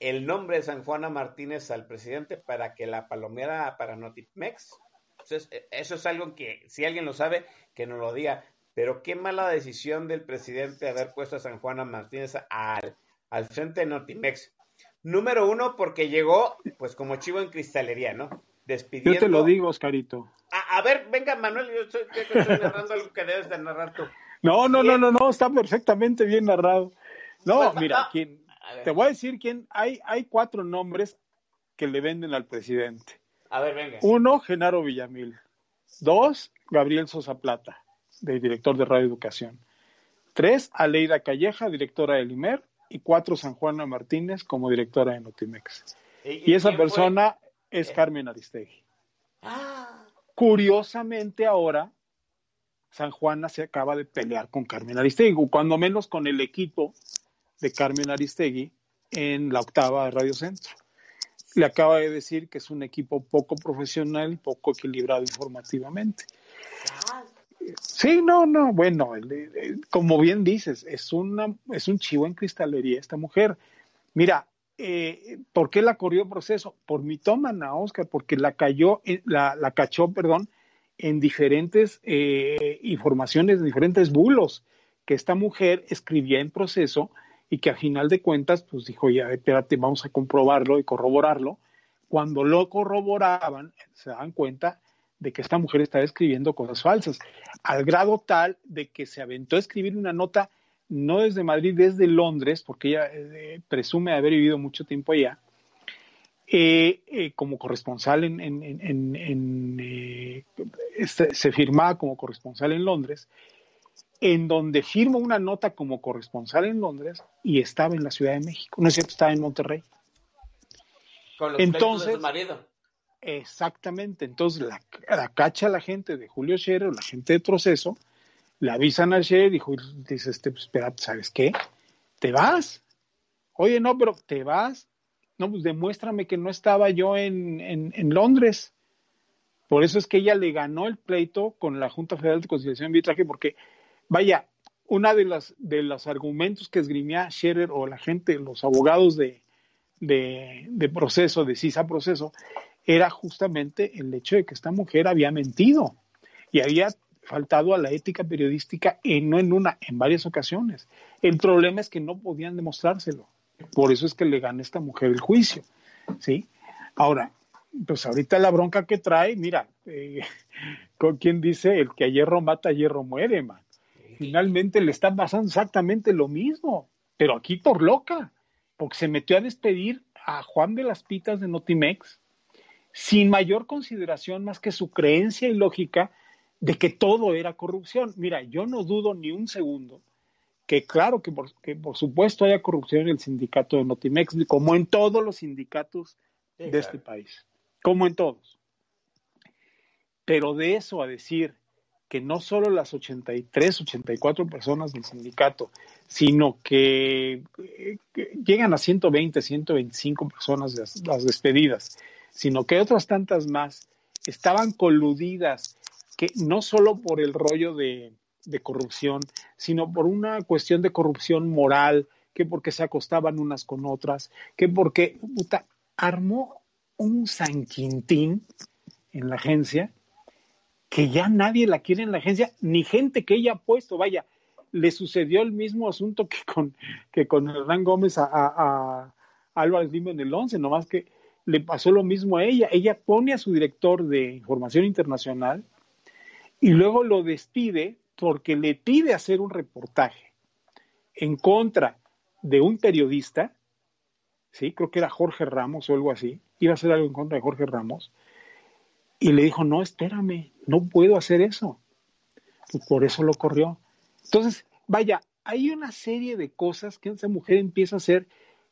el nombre de San Juana Martínez al presidente para que la palomeara para Notimex. Entonces, eso es algo que, si alguien lo sabe, que nos lo diga. Pero qué mala decisión del presidente haber puesto a San Juana Martínez al, al frente de Notimex. Número uno, porque llegó, pues, como chivo en cristalería, ¿no? Despidiendo. Yo te lo digo, Oscarito. A, a ver, venga, Manuel, yo estoy, yo estoy narrando algo que debes de narrar tú. No, no, no, no, no, está perfectamente bien narrado. No, mira, ver. te voy a decir quién, hay, hay cuatro nombres que le venden al presidente. A ver, venga. Uno, Genaro Villamil. Dos, Gabriel Sosa Plata, de director de Radio Educación. Tres, Aleida Calleja, directora del IMER. Y cuatro, San Juana Martínez como directora de Notimex. Y esa fue? persona es Eh. Carmen Aristegui. Ah, Curiosamente ahora, San Juana se acaba de pelear con Carmen Aristegui, cuando menos con el equipo de Carmen Aristegui en la octava de Radio Centro. Le acaba de decir que es un equipo poco profesional, poco equilibrado informativamente. Sí, no, no, bueno, como bien dices, es, una, es un chivo en cristalería esta mujer. Mira, eh, ¿por qué la corrió proceso? Por mitómana, Oscar, porque la cayó, en- la, la cachó, perdón, en diferentes eh, informaciones, en diferentes bulos, que esta mujer escribía en proceso y que a final de cuentas, pues dijo, ya, espérate, vamos a comprobarlo y corroborarlo, cuando lo corroboraban, se dan cuenta de que esta mujer estaba escribiendo cosas falsas, al grado tal de que se aventó a escribir una nota no desde Madrid, desde Londres, porque ella eh, presume haber vivido mucho tiempo allá, eh, eh, como corresponsal en, en- en- en- eh, este, se firmaba como corresponsal en Londres, en donde firma una nota como corresponsal en Londres y estaba en la Ciudad de México, no es cierto, estaba en Monterrey. Con los Entonces- de su marido. Exactamente, entonces la, la cacha la gente de Julio Scherer, la gente de Proceso, le avisan al Scherer y Julio dice, este, pues, espera, ¿sabes qué? ¿Te vas? Oye, no, pero ¿te vas? No, pues demuéstrame que no estaba yo en, en, en Londres. Por eso es que ella le ganó el pleito con la Junta Federal de Conciliación y Arbitraje, porque, vaya, una de las de los argumentos que esgrimía Scherer o la gente, los abogados de, de, de proceso, de CISA proceso, era justamente el hecho de que esta mujer había mentido y había faltado a la ética periodística en, no en una, en varias ocasiones. El problema es que no podían demostrárselo. Por eso es que le gana a esta mujer el juicio. ¿sí? Ahora, pues ahorita la bronca que trae, mira, eh, con quien dice el que a hierro mata, a hierro muere, man. Finalmente le está pasando exactamente lo mismo, pero aquí por loca, porque se metió a despedir a Juan de las Pitas de Notimex sin mayor consideración más que su creencia y lógica de que todo era corrupción. Mira, yo no dudo ni un segundo que claro que por, que por supuesto haya corrupción en el sindicato de Notimex, como en todos los sindicatos Sí, de claro. este país, como en todos. Pero de eso a decir que no solo las 83, 84 personas del sindicato, sino que, eh, que llegan a 120, 125 personas las, las despedidas, sino que otras tantas más estaban coludidas, que no solo por el rollo de, de corrupción, sino por una cuestión de corrupción moral, que porque se acostaban unas con otras, que porque armó un San Quintín en la agencia que ya nadie la quiere en la agencia, ni gente que ella ha puesto, vaya, le sucedió el mismo asunto que con, que con Hernán Gómez a, a, a Álvarez Lima en el 11, nomás que le pasó lo mismo a ella. Ella pone a su director de información internacional y luego lo despide porque le pide hacer un reportaje en contra de un periodista, sí, creo que era Jorge Ramos o algo así, iba a hacer algo en contra de Jorge Ramos, y le dijo, no, espérame, no puedo hacer eso. Por eso lo corrió. Entonces, vaya, hay una serie de cosas que esa mujer empieza a hacer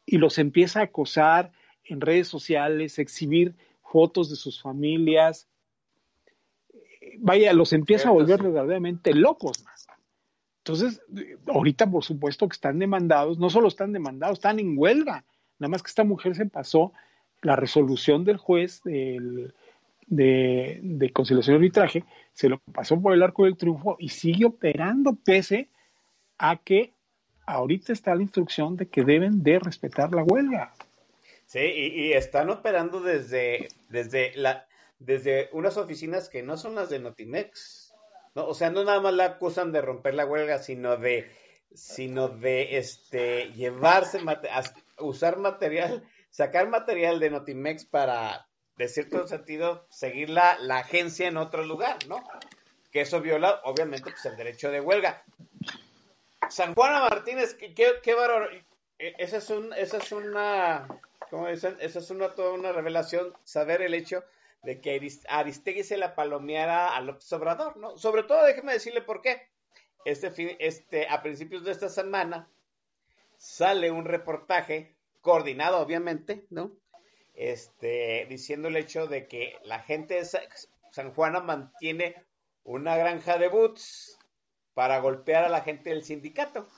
y los empieza a acosar en redes sociales, exhibir fotos de sus familias. Vaya, los empieza a volver verdaderamente locos. man. Entonces, ahorita por supuesto que están demandados, no solo están demandados, están en huelga. Nada más que esta mujer se pasó la resolución del juez del, de, de conciliación y arbitraje, se lo pasó por el arco del triunfo y sigue operando pese a que ahorita está la instrucción de que deben de respetar la huelga. Sí, y, y están operando desde, desde, la, desde unas oficinas que no son las de Notimex. ¿no? O sea, no nada más la acusan de romper la huelga, sino de, sino de este, llevarse, usar material, sacar material de Notimex para, de cierto sentido, seguir la, la agencia en otro lugar, ¿no? Que eso viola, obviamente, pues, el derecho de huelga. San Juana Martínez, qué, qué, qué bárbaro. Eh, Esa es, un, esa es una, ¿cómo dicen? Esa es una, toda una revelación, saber el hecho de que Aris- Aristegui se la palomeara a López Obrador, ¿no? Sobre todo, déjeme decirle por qué. Este, fin, este, a principios de esta semana sale un reportaje, coordinado obviamente, ¿no? Este, diciendo el hecho de que la gente de Sa- San Juana mantiene una granja de boots para golpear a la gente del sindicato,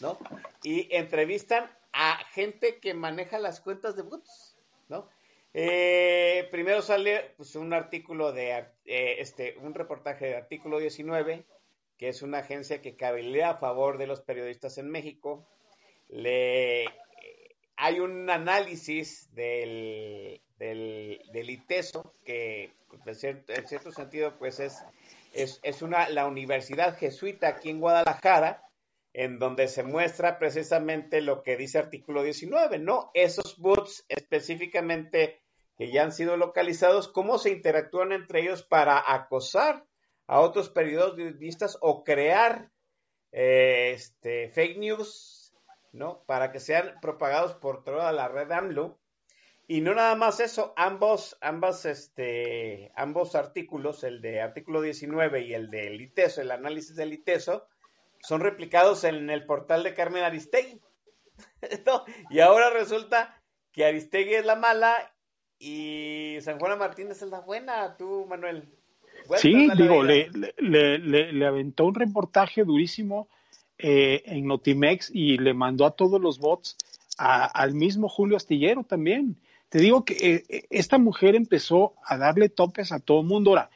¿no? Y entrevistan a gente que maneja las cuentas de boots, ¿no? Eh, primero sale pues, un artículo de, eh, este, un reportaje de artículo 19, que es una agencia que cabildea a favor de los periodistas en México. Le, hay un análisis del, del, del ITESO, que en cierto, en cierto sentido pues es, es, es una, la universidad jesuita aquí en Guadalajara, en donde se muestra precisamente lo que dice artículo 19, ¿no? Esos boots específicamente que ya han sido localizados, cómo se interactúan entre ellos para acosar a otros periodistas o crear eh, este, fake news, ¿no? Para que sean propagados por toda la red AMLO. Y no nada más eso, ambos, ambas, este, ambos artículos, el de artículo 19 y el del ITESO, el análisis del ITESO, son replicados en el portal de Carmen Aristegui. Y ahora resulta que Aristegui es la mala y San Juana Martínez es la buena, tú, Manuel. Sí, digo, le, le, le, le aventó un reportaje durísimo eh, en Notimex y le mandó a todos los bots a- al mismo Julio Astillero también. Te digo que eh, esta mujer empezó a darle topes a todo el mundo. Ahora,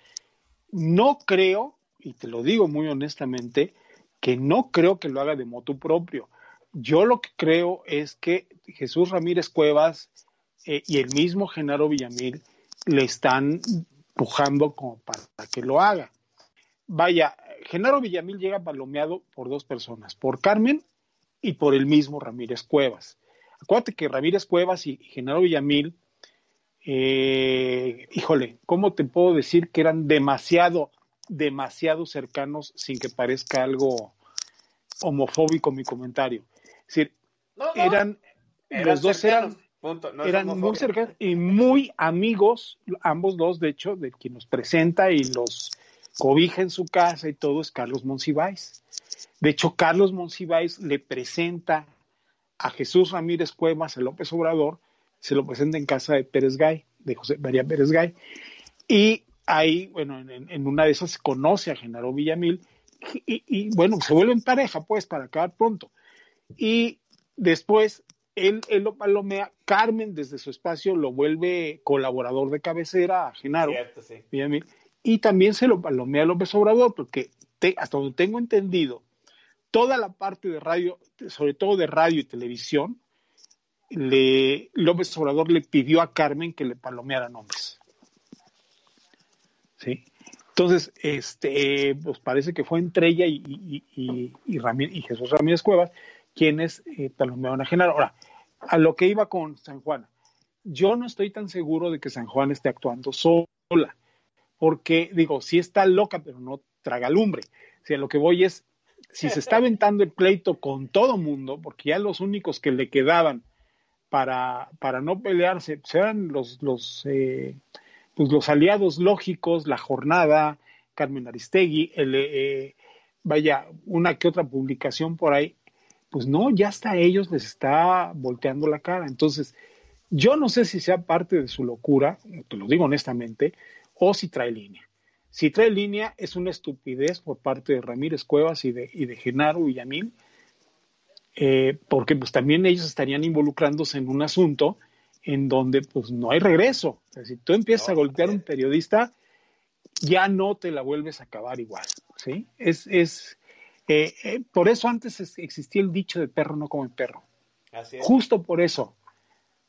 no creo, y te lo digo muy honestamente, que no creo que lo haga de motu propio. Yo lo que creo es que Jesús Ramírez Cuevas eh, y el mismo Genaro Villamil le están empujando como para que lo haga. Vaya, Genaro Villamil llega palomeado por dos personas, por Carmen y por el mismo Ramírez Cuevas. Acuérdate que Ramírez Cuevas y Genaro Villamil, eh, híjole, ¿cómo te puedo decir que eran demasiado, demasiado cercanos sin que parezca algo homofóbico mi comentario? Es decir, No, no, eran, eran los dos cercanos, eran punto, no es eran muy cercanos y muy amigos, ambos dos, de hecho, de quien los presenta y los cobija en su casa y todo es Carlos Monsiváis. De hecho, Carlos Monsiváis le presenta a Jesús Ramírez Cuevas, a López Obrador, se lo presenta en casa de Pérez Gay, de José María Pérez Gay, y ahí, bueno, en, en una de esas conoce a Genaro Villamil y, y, bueno, se vuelven pareja, pues, para acabar pronto. Y después él, él lo palomea, Carmen desde su espacio lo vuelve colaborador de cabecera a Genaro Cierto, sí. Y también se lo palomea a López Obrador, porque te- hasta donde tengo entendido, toda la parte de radio, sobre todo de radio y televisión, le, López Obrador le pidió a Carmen que le palomeara nombres. ¿Sí? Entonces, este, pues parece que fue entre ella y, y, y, y Ramí- y Jesús Ramírez Cuevas quienes eh, palomearon a Genaro. Ahora, a lo que iba con San Juan, yo no estoy tan seguro de que San Juan esté actuando sola, porque digo, sí está loca, pero no traga lumbre. O sea, lo que voy es, si se está aventando el pleito con todo mundo, porque ya los únicos que le quedaban para, para no pelearse eran los, los, eh, pues los aliados lógicos, la jornada, Carmen Aristegui, el, eh, vaya, una que otra publicación por ahí, pues no, ya hasta a ellos les está volteando la cara. Entonces, yo no sé si sea parte de su locura, te lo digo honestamente, o si trae línea. Si trae línea, es una estupidez por parte de Ramírez Cuevas y de, y de Genaro Villamil, eh, porque pues también ellos estarían involucrándose en un asunto en donde pues no hay regreso. O sea, si tú empiezas No, a golpear a un periodista, ya no te la vuelves a acabar igual, ¿sí? Es, es, eh, eh, por eso antes es- existía el dicho de perro no come perro. Así es. Justo por eso.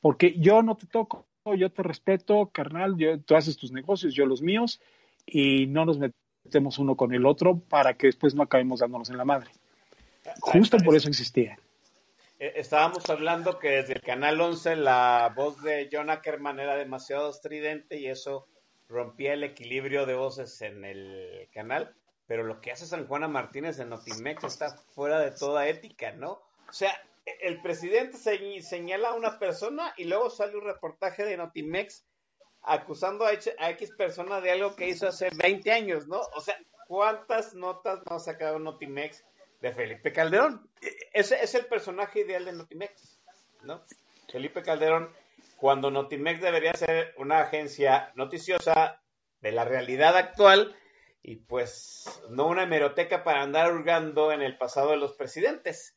Porque yo no te toco, yo te respeto, carnal, yo, tú haces tus negocios, yo los míos, y no nos metemos uno con el otro para que después no acabemos dándonos en la madre. Justo por eso existía. Eh, Estábamos hablando que desde el canal 11 la voz de John Ackerman era demasiado estridente y eso rompía el equilibrio de voces en el canal. Pero lo que hace San Juana Martínez en Notimex está fuera de toda ética, ¿no? O sea, el presidente se- señala a una persona y luego sale un reportaje de Notimex acusando a X persona de algo que hizo hace 20 años, ¿no? O sea, ¿cuántas notas no ha sacado Notimex de Felipe Calderón? E- Ese es el personaje ideal de Notimex, ¿no? Felipe Calderón, cuando Notimex debería ser una agencia noticiosa de la realidad actual y pues no una hemeroteca para andar hurgando en el pasado de los presidentes.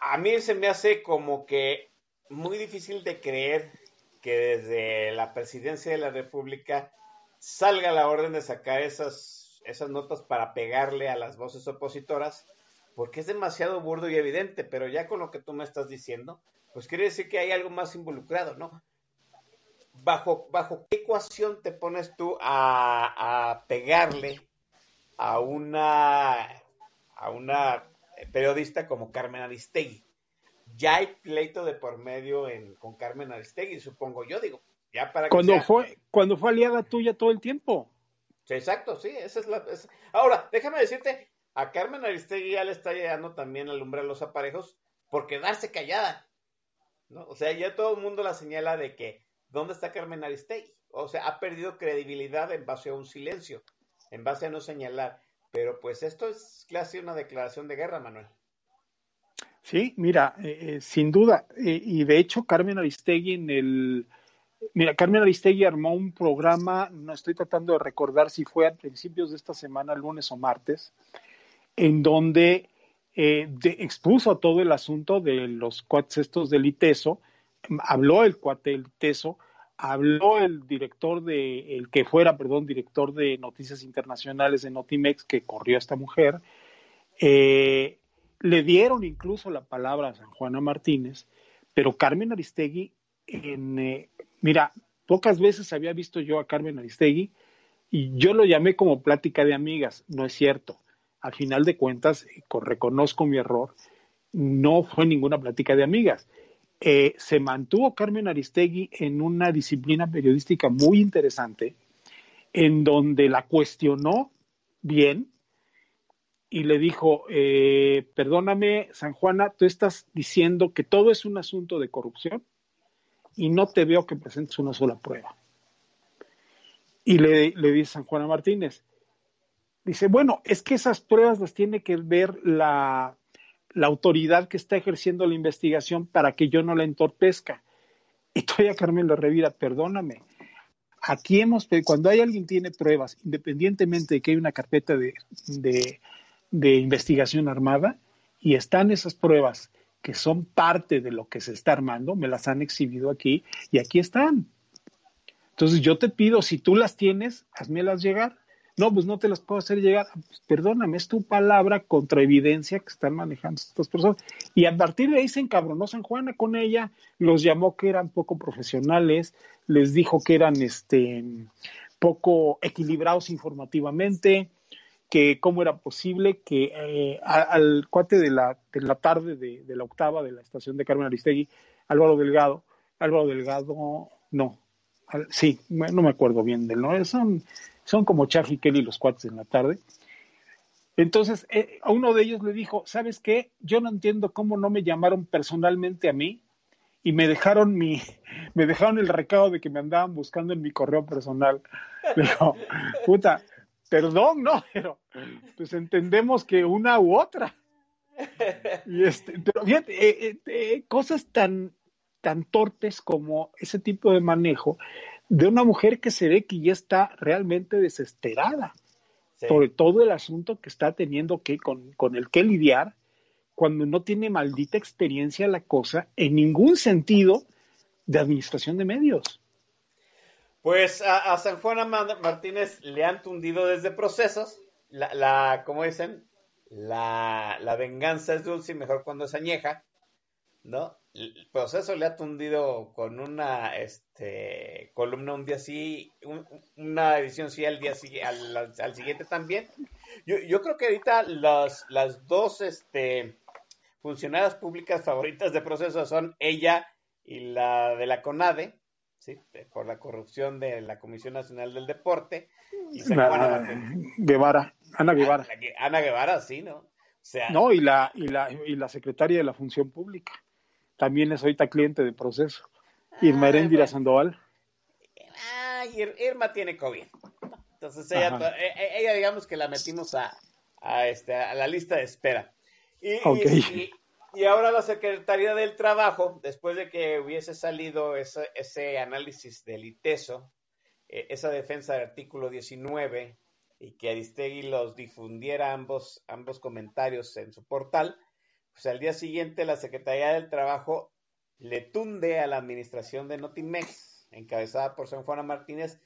A, mí se me hace como que muy difícil de creer que desde la presidencia de la República salga la orden de sacar esas, esas notas para pegarle a las voces opositoras, porque es demasiado burdo y evidente, pero ya con lo que tú me estás diciendo, pues quiere decir que hay algo más involucrado, ¿no? ¿Bajo, bajo qué ecuación te pones tú a, a pegarle a una, a una periodista como Carmen Aristegui? ya hay pleito de por medio en, con Carmen Aristegui, supongo yo, digo, Ya para que Cuando sea- fue, cuando fue aliada tuya todo el tiempo. Sí, exacto, sí, esa es la... Ahora, déjame decirte, a Carmen Aristegui ya le está llegando también al umbral los aparejos por quedarse callada, ¿no? O sea, ya todo el mundo la señala de que, ¿dónde está Carmen Aristegui? O sea, ha perdido credibilidad en base a un silencio, en base a no señalar. Pero pues esto es casi una declaración de guerra, Manuel. Sí, mira, eh, eh, sin duda. eh, y de hecho, Carmen Aristegui en el... Mira, Carmen Aristegui armó un programa, no estoy tratando de recordar si fue a principios de esta semana, lunes o martes, en donde eh, expuso todo el asunto de los cuates estos del ITESO, habló el cuate del ITESO, habló el director de, el que fuera, perdón, director de Noticias Internacionales de Notimex, que corrió a esta mujer, eh, le dieron incluso la palabra a San Juana Martínez, pero Carmen Aristegui, en, eh, mira, pocas veces había visto yo a Carmen Aristegui y yo lo llamé como plática de amigas, no es cierto. Al final de cuentas, eh, co- reconozco mi error, no fue ninguna plática de amigas. Eh, se mantuvo Carmen Aristegui en una disciplina periodística muy interesante, en donde la cuestionó bien, y le dijo, eh, perdóname, San Juana, tú estás diciendo que todo es un asunto de corrupción y no te veo que presentes una sola prueba. Y le, le dice San Juana Martínez, dice, bueno, es que esas pruebas las tiene que ver la, la autoridad que está ejerciendo la investigación para que yo no la entorpezca. Y todavía Carmen lo revira, perdóname, aquí hemos, cuando hay alguien tiene pruebas, independientemente de que hay una carpeta de, de, investigación armada, y están esas pruebas que son parte de lo que se está armando, me las han exhibido aquí, y aquí están. Entonces yo te pido, si tú las tienes, házmelas llegar. No, pues no te las puedo hacer llegar. Pues, perdóname, es tu palabra contra evidencia que están manejando estas personas. Y a partir de ahí se encabronó San Juana con ella, los llamó que eran poco profesionales, les dijo que eran este poco equilibrados informativamente, que cómo era posible que eh, al cuate de la, de la tarde de, de la octava de la estación de Carmen Aristegui, Álvaro Delgado, Álvaro Delgado, no, al- sí, no me acuerdo bien del nombre, son, son como Charlie Kelly los cuates en la tarde. Entonces, eh, a uno de ellos le dijo, ¿sabes qué? Yo no entiendo cómo no me llamaron personalmente a mí y me dejaron mi, me dejaron el recado de que me andaban buscando en mi correo personal. Le digo, puta, perdón, no, pero pues entendemos que una u otra. Y este, pero fíjate, eh, eh, cosas tan, tan torpes como ese tipo de manejo de una mujer que se ve que ya está realmente desesperada Sí. sobre todo el asunto que está teniendo que con, con el que lidiar cuando no tiene maldita experiencia la cosa en ningún sentido de administración de medios. Pues a, a San Juan Amanda- Martínez le han tundido desde procesos. La, la como dicen, la, la venganza es dulce y mejor cuando es añeja, ¿no? El proceso le ha tundido con una este, columna un día sí, un- una edición sí al día sí, al, al siguiente también. Yo, yo creo que ahorita las, las dos este, funcionarias públicas favoritas de proceso son ella y la de la CONADE, ¿sí? por la corrupción de la Comisión Nacional del Deporte. Y La-. Guevara, Ana Guevara. Ah, que- Ana Guevara, sí, ¿no? O sea, No, y la, y la, y la secretaria de la Función Pública. También es ahorita cliente de proceso. Irma Heréndira bueno. Sandoval. ah, Ir- Irma tiene COVID. Entonces ella, eh, eh, ella digamos que la metimos a, a, este, a la lista de espera. Y- y ahora la Secretaría del Trabajo, después de que hubiese salido ese, ese análisis del ITESO, eh, esa defensa del artículo 19, y que Aristegui los difundiera ambos, ambos comentarios en su portal, pues al día siguiente la Secretaría del Trabajo le tunde a la administración de Notimex, encabezada por San Juana Martínez,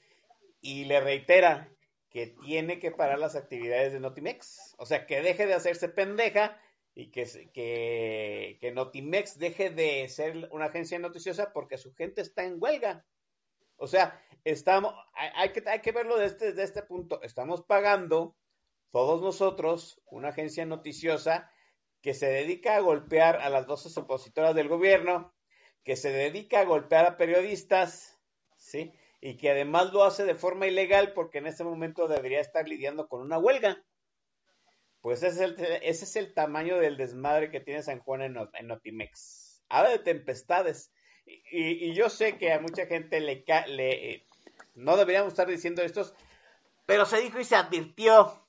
y le reitera que tiene que parar las actividades de Notimex. O sea, que deje de hacerse pendeja y que, que, Notimex deje de ser una agencia noticiosa porque su gente está en huelga. O sea, estamos, hay, hay que, hay que verlo desde, desde este punto. Estamos pagando todos nosotros una agencia noticiosa que se dedica a golpear a las voces opositoras del gobierno, que se dedica a golpear a periodistas ¿sí? Y que además lo hace de forma ilegal porque en este momento debería estar lidiando con una huelga. Pues ese es el, ese es el tamaño del desmadre que tiene San Juan en, en Notimex. Habla de tempestades. Y, y- yo sé que a mucha gente le, le no deberíamos estar diciendo estos, pero se dijo y se advirtió.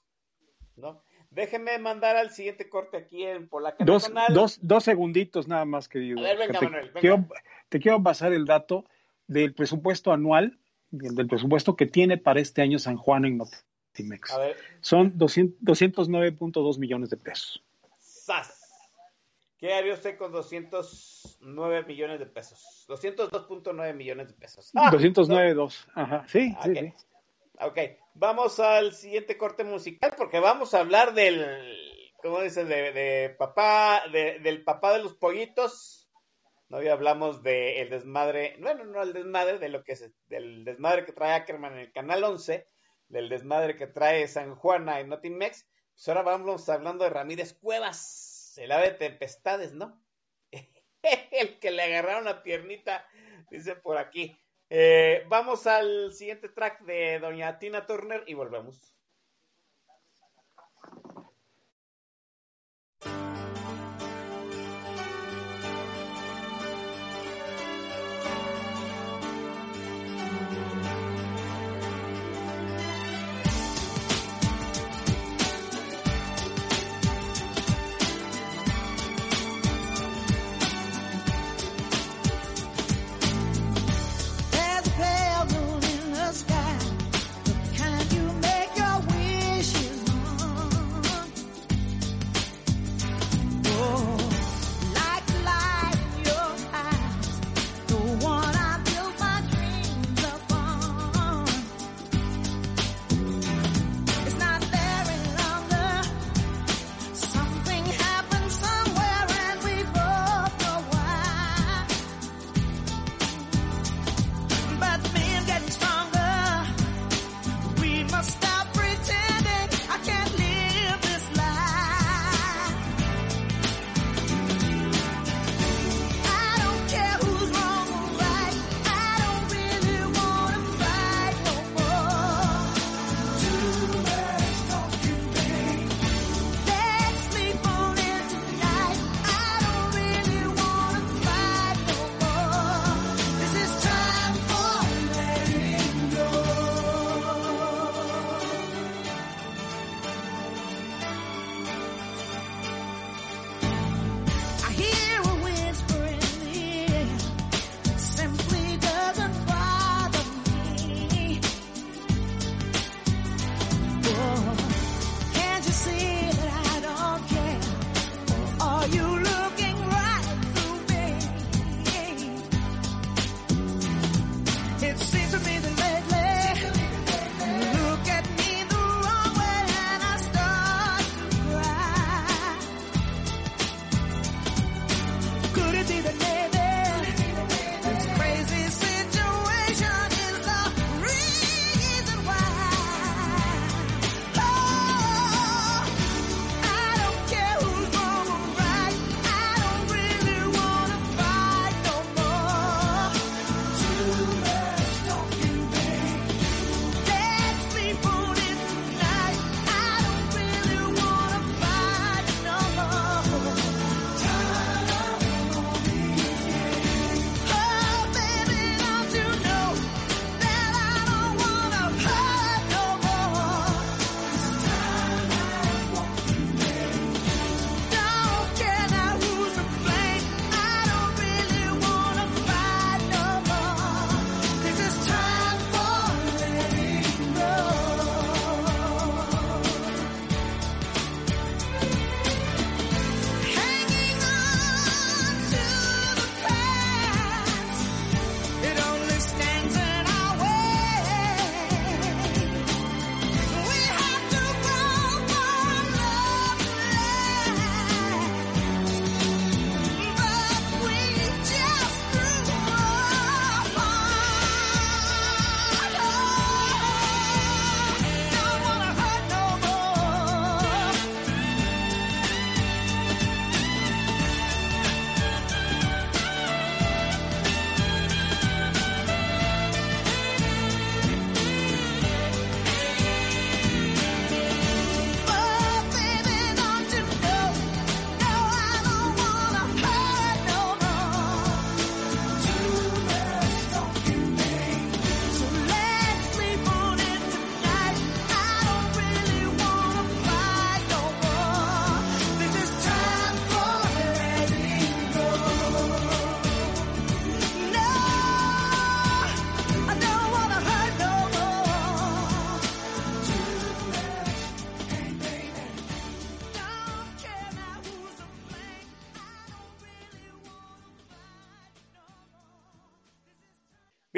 ¿no? Déjenme mandar al siguiente corte aquí en Polaca Dos, Nacional. dos, dos segunditos nada más, querido. A ver, venga, te, Manuel, venga. Quiero, te quiero pasar el dato del presupuesto anual, del, del presupuesto que tiene para este año San Juan en Notimex. A ver, Son 200 209.2 millones de pesos. ¡zas! ¿Qué haría usted con 209 millones de pesos? 202.9 millones de pesos. Ah, 209.2. Ajá, sí, sí, Ok. sí. Ok, vamos al siguiente corte musical porque vamos a hablar del, ¿cómo dice? De, de papá, de- del papá de los pollitos. No, hoy hablamos del desmadre, bueno, no el desmadre, de lo que del desmadre que trae Ackerman en el Canal 11, del desmadre que trae San Juana en Notimex. Pues ahora vamos hablando de Ramírez Cuevas, el ave de tempestades, ¿no? el que le agarraron la piernita, dice por aquí. Eh, vamos al siguiente track de Doña Tina Turner y volvemos.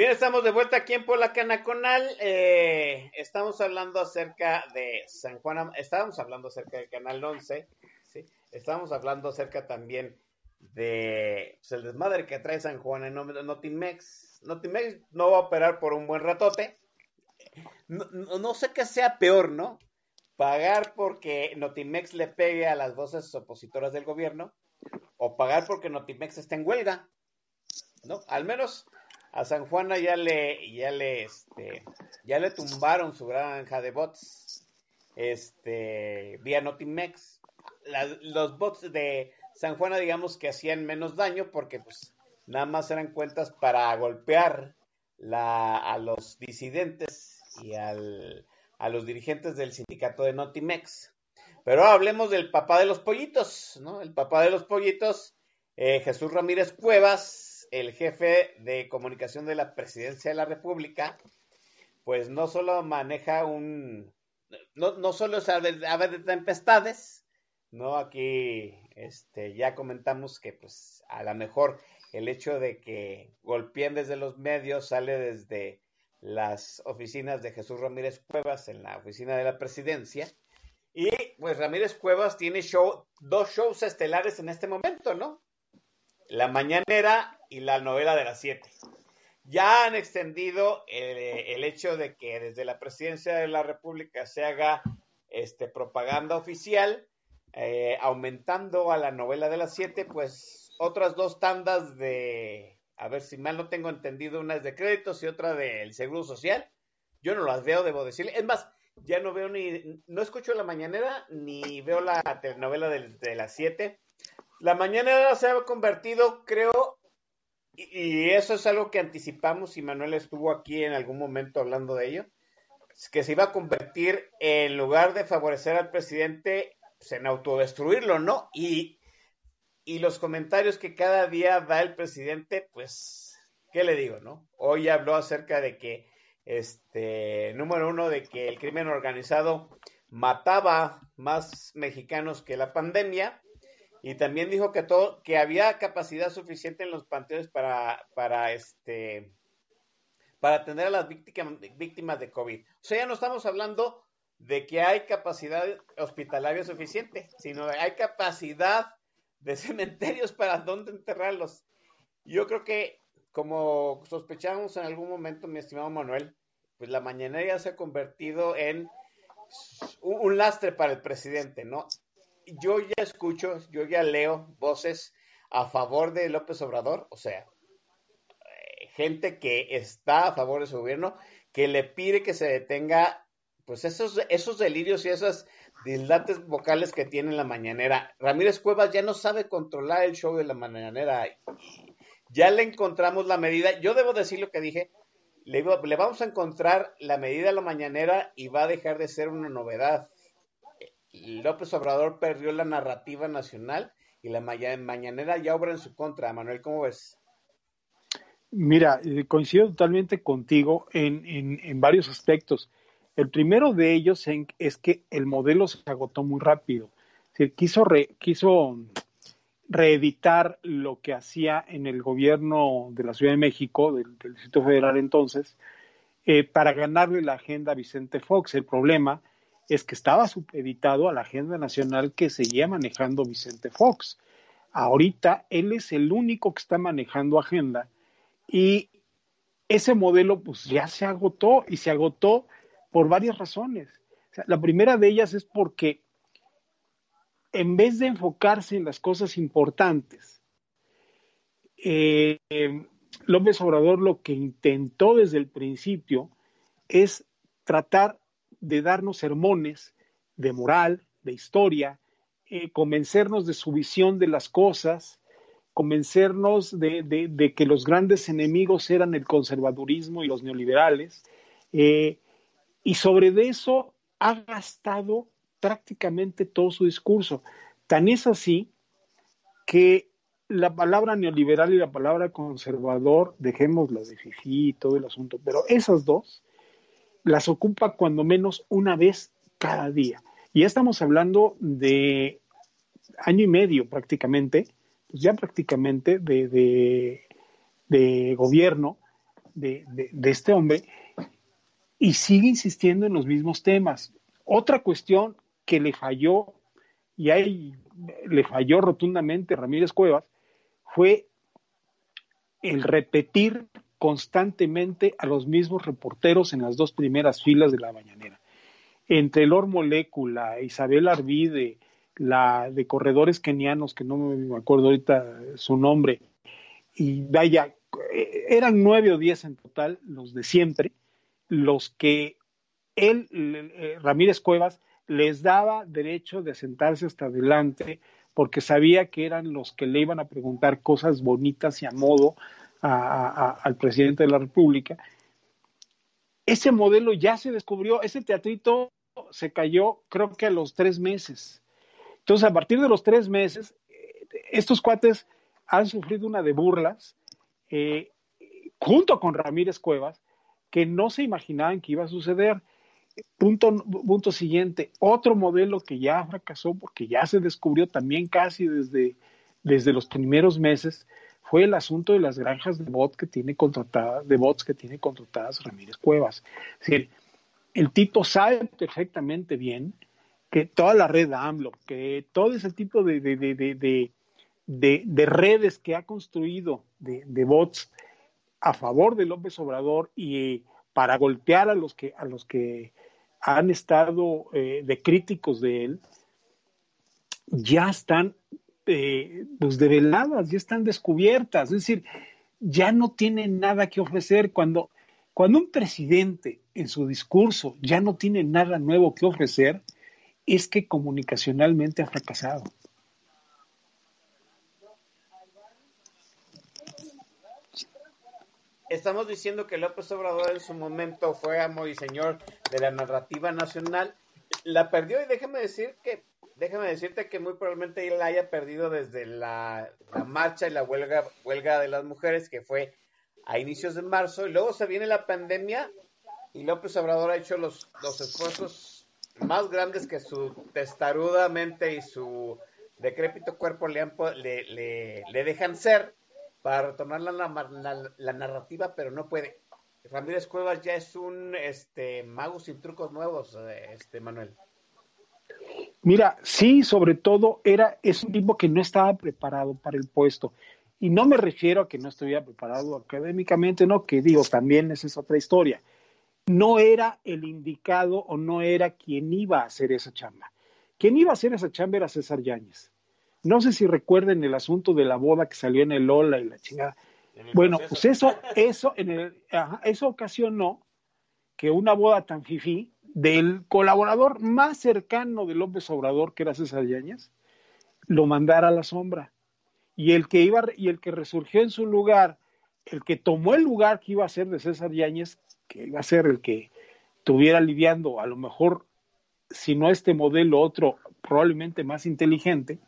Estamos de vuelta aquí en Polacana Conal. Eh, estamos hablando acerca de San Juan, estábamos hablando acerca del Canal 11, ¿sí? Estábamos hablando acerca también de pues, el desmadre que trae San Juan en Notimex. Notimex no va a operar por un buen ratote. No sé qué sea peor, ¿no? Pagar porque Notimex le pegue a las voces opositoras del gobierno o pagar porque Notimex está en huelga, ¿no? Al menos a San Juana ya le, ya le, este, ya le tumbaron su granja de bots, este, vía Notimex. Los bots de San Juana, digamos que hacían menos daño porque, pues, nada más eran cuentas para golpear la, a los disidentes y al, a los dirigentes del sindicato de Notimex. Pero hablemos del papá de los pollitos, ¿no? El papá de los pollitos, eh, Jesús Ramírez Cuevas, el jefe de comunicación de la presidencia de la República, pues no solo maneja un, no, no solo es ave, ave de tempestades, ¿no? Aquí este, ya comentamos que pues a lo mejor el hecho de que golpeen desde los medios sale desde las oficinas de Jesús Ramírez Cuevas en la oficina de la presidencia. Y pues Ramírez Cuevas tiene show, dos shows estelares en este momento, ¿no? La Mañanera y la novela de las siete. Ya han extendido el, el hecho de que desde la presidencia de la República se haga este, propaganda oficial, eh, aumentando a la novela de las siete, pues otras dos tandas de, a ver si mal no tengo entendido, una es de créditos y otra del Seguro Social. Yo no las veo, debo decirle. Es más, ya no veo ni, no escucho la mañanera ni veo la telenovela de las siete. La mañanera se ha convertido, creo, y, eso es algo que anticipamos y Manuel estuvo aquí en algún momento hablando de ello, que se iba a convertir en lugar de favorecer al presidente pues, en autodestruirlo, ¿no? Y, y los comentarios que cada día da el presidente, pues, ¿qué le digo, no? Hoy habló acerca de que, este, número uno, de que el crimen organizado mataba más mexicanos que la pandemia y también dijo que todo que había capacidad suficiente en los panteones para para este para atender a las víctimas víctimas de COVID. O sea, ya no estamos hablando de que hay capacidad hospitalaria suficiente, sino hay capacidad de cementerios para dónde enterrarlos. Yo creo que como sospechábamos en algún momento, mi estimado Manuel, pues la mañanera ya se ha convertido en un lastre para el presidente, ¿no? Yo ya escucho, yo ya leo voces a favor de López Obrador, o sea, eh, gente que está a favor de su gobierno, que le pide que se detenga, pues esos, esos delirios y esas dilates vocales que tiene en la mañanera. Ramírez Cuevas ya no sabe controlar el show de la mañanera. Ya le encontramos la medida. Yo debo decir lo que dije. Le, le vamos a encontrar la medida a la mañanera y va a dejar de ser una novedad. López Obrador perdió la narrativa nacional y la mañanera ya obra en su contra. Manuel, ¿cómo ves? Mira, eh, coincido totalmente contigo en, varios aspectos. El primero de ellos es que el modelo se agotó muy rápido. Es quiso, re, quiso reeditar lo que hacía en el gobierno de la Ciudad de México, del, del Distrito Federal entonces, eh, para ganarle la agenda a Vicente Fox. El problema es que estaba supeditado a la agenda nacional que seguía manejando Vicente Fox. Ahorita él es el único que está manejando agenda y ese modelo pues ya se agotó y se agotó por varias razones. La primera de ellas es porque en vez de enfocarse en las cosas importantes, eh, López Obrador lo que intentó desde el principio es tratar de darnos sermones de moral, de historia, eh, convencernos de su visión de las cosas, convencernos de, de, que los grandes enemigos eran el conservadurismo y los neoliberales, eh, y sobre eso ha gastado prácticamente todo su discurso. Tan es así que la palabra neoliberal y la palabra conservador, dejémoslas de fifí y todo el asunto, pero esas dos las ocupa cuando menos una vez cada día. Y ya estamos hablando de año y medio prácticamente, pues ya prácticamente de, de, de gobierno, de, de- de este hombre y sigue insistiendo en los mismos temas. Otra cuestión que le falló, y ahí le falló rotundamente Ramírez Cuevas, fue el repetir constantemente a los mismos reporteros en las dos primeras filas de la mañanera. Entre Lor Molécula, Isabel Arvide, la de corredores kenianos, que no me acuerdo ahorita su nombre, y vaya, eran nueve o diez en total, los de siempre, los que él, eh, Ramírez Cuevas, les daba derecho de sentarse hasta adelante porque sabía que eran los que le iban a preguntar cosas bonitas y a modo a- a- al presidente de la República. Ese modelo ya se descubrió, ese teatrito se cayó creo que a los tres meses. Entonces, a partir de los tres meses, eh, estos cuates han sufrido una de burlas, eh, junto con Ramírez Cuevas, que no se imaginaban que iba a suceder. Punto, punto siguiente, otro modelo que ya fracasó porque ya se descubrió también casi desde, desde los primeros meses fue el asunto de las granjas de bots que tiene contratadas, de bots que tiene contratadas Ramírez Cuevas. Es decir, el tipo sabe perfectamente bien que toda la red AMLO, que todo ese tipo de, de, de, de, de, de- de redes que ha construido de, bots a favor de López Obrador y para golpear a los que, a los que han estado eh, de críticos de él, ya están eh, pues develadas, ya están descubiertas. Es decir, ya no tiene nada que ofrecer. Cuando, cuando un presidente en su discurso ya no tiene nada nuevo que ofrecer, es que comunicacionalmente ha fracasado. Estamos diciendo que López Obrador en su momento fue amo y señor de la narrativa nacional. La perdió y déjame decir que, déjame decirte que muy probablemente él haya perdido desde la, marcha y la huelga, huelga de las mujeres que fue a inicios de marzo y luego se viene la pandemia y López Obrador ha hecho los, los esfuerzos más grandes que su testaruda mente y su decrépito cuerpo le, han le, le, dejan ser para la- la narrativa, pero no puede. Ramírez Cuevas ya es un este mago sin trucos nuevos, eh, este Manuel. Mira, sí, sobre todo era, es un tipo que no estaba preparado para el puesto. Y no me refiero a que no estuviera preparado académicamente, no, que digo, también esa es otra historia. No era el indicado o no era quien iba a hacer esa chamba. Quien iba a hacer esa chamba era César Yáñez. No sé si recuerden el asunto de la boda que salió en el Lola y la chingada. Bueno, pues eso, eso, en el, ajá, eso ocasionó que una boda tan fifí del colaborador más cercano de López Obrador, que era César Yáñez, lo mandara a la sombra. Y el que iba y el que resurgió en su lugar, el que tomó el lugar que iba a ser de César Yáñez, que iba a ser el que estuviera lidiando, a lo mejor, si no este modelo, otro probablemente más inteligente,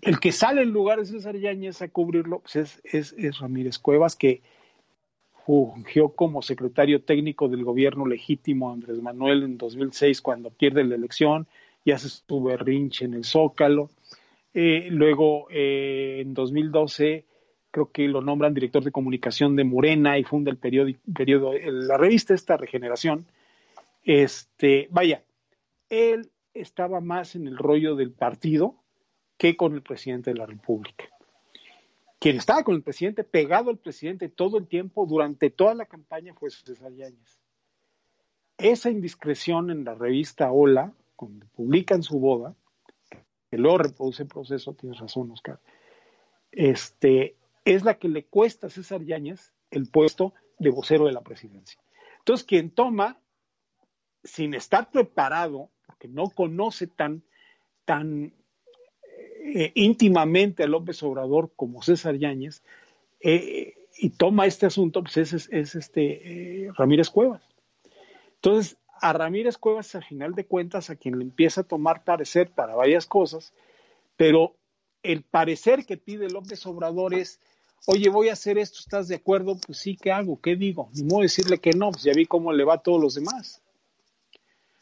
el que sale en lugar de César Yáñez a cubrirlo pues es, es, es Ramírez Cuevas, que fungió como secretario técnico del gobierno legítimo Andrés Manuel en 2006 cuando pierde la elección y hace su berrinche en el Zócalo. Eh, luego, eh, en 2012, creo que lo nombran director de comunicación de Morena y funda el periódico, la revista esta, Regeneración. Este, vaya, él estaba más en el rollo del partido que con el presidente de la República. Quien estaba con el presidente, pegado al presidente todo el tiempo, durante toda la campaña, fue César Yáñez. Esa indiscreción en la revista Hola, cuando publican su boda, que luego reproduce el proceso, tienes razón, Oscar, este, es la que le cuesta a César Yáñez el puesto de vocero de la presidencia. Entonces, quien toma, sin estar preparado, porque no conoce tan, tan eh, íntimamente a López Obrador como César Yáñez, eh, y toma este asunto, pues es, es, es este eh, Ramírez Cuevas. Entonces, a Ramírez Cuevas, a final de cuentas, a quien le empieza a tomar parecer para varias cosas, pero el parecer que pide López Obrador es, oye, voy a hacer esto, ¿estás de acuerdo? Pues sí, ¿qué hago? ¿Qué digo? Ni modo decirle que no, pues ya vi cómo le va a todos los demás.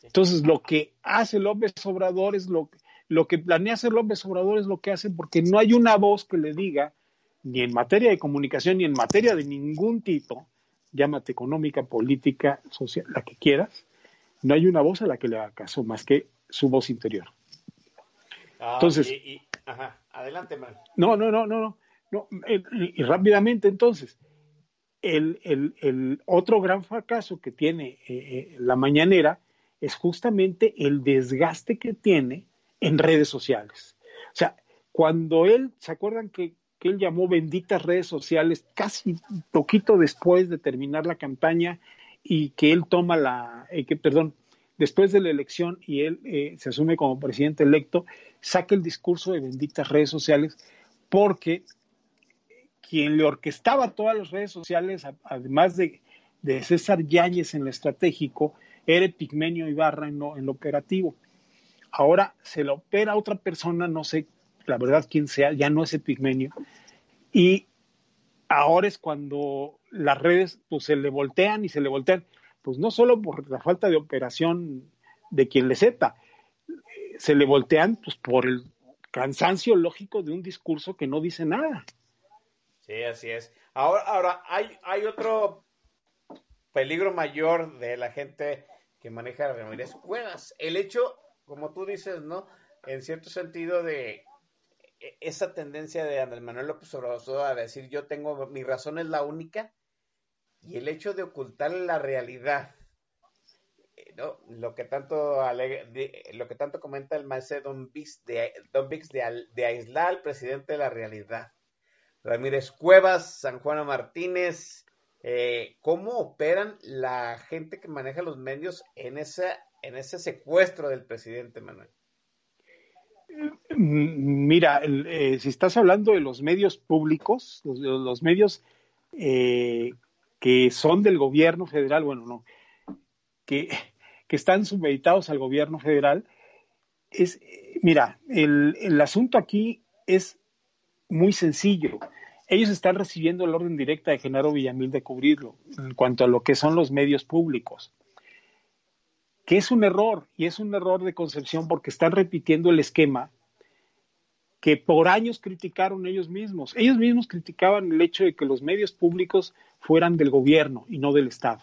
Entonces, lo que hace López Obrador es lo, lo que planea hacer López Obrador es lo que hace porque no hay una voz que le diga, ni en materia de comunicación, ni en materia de ningún tipo, llámate económica, política, social, la que quieras, no hay una voz a la que le haga caso más que su voz interior. Ah, Entonces- y- y- ajá, adelante, man. No, no, no, no, no. no eh, y, y rápidamente entonces, el, el- el otro gran fracaso que tiene eh, eh, la mañanera es justamente el desgaste que tiene en redes sociales. O sea, cuando él, ¿se acuerdan que, que él llamó benditas redes sociales casi poquito después de terminar la campaña y que él toma la, eh, perdón, después de la elección y él eh, se asume como presidente electo, saca el discurso de benditas redes sociales porque quien le orquestaba todas las redes sociales, además de, de César Yáñez en lo estratégico, era Pigmenio Ibarra en lo, en lo operativo. Ahora se lo opera a otra persona, no sé la verdad quién sea, ya no es Epigmenio. Y ahora es cuando las redes pues, se le voltean y se le voltean, pues no solo por la falta de operación de quien le sepa, se le voltean pues, por el cansancio lógico de un discurso que no dice nada. Sí, así es. Ahora, ahora hay, hay otro peligro mayor de la gente que maneja Ramírez Cuevas. El hecho, como tú dices, ¿no? En cierto sentido de e- esa tendencia de Andrés Manuel López Obrador a decir yo tengo, mi razón es la única, y el hecho de ocultar la realidad. Eh, ¿no? Lo que tanto alega- lo que tanto comenta el maestro Don Vix de Don Vix de, de aislar al presidente de la realidad. Ramírez Cuevas, San Juan Martínez, eh, ¿cómo operan la gente que maneja los medios en esa, en ese secuestro del presidente Manuel? Mira, el, eh, si estás hablando de los medios públicos, los, medios eh, que son del gobierno federal, bueno, no, que, que están subeditados al gobierno federal, es, mira, el, el asunto aquí es muy sencillo. Ellos están recibiendo la orden directa de Genaro Villamil de cubrirlo en cuanto a lo que son los medios públicos que es un error, y es un error de concepción porque están repitiendo el esquema que por años criticaron ellos mismos. Ellos mismos criticaban el hecho de que los medios públicos fueran del gobierno y no del Estado.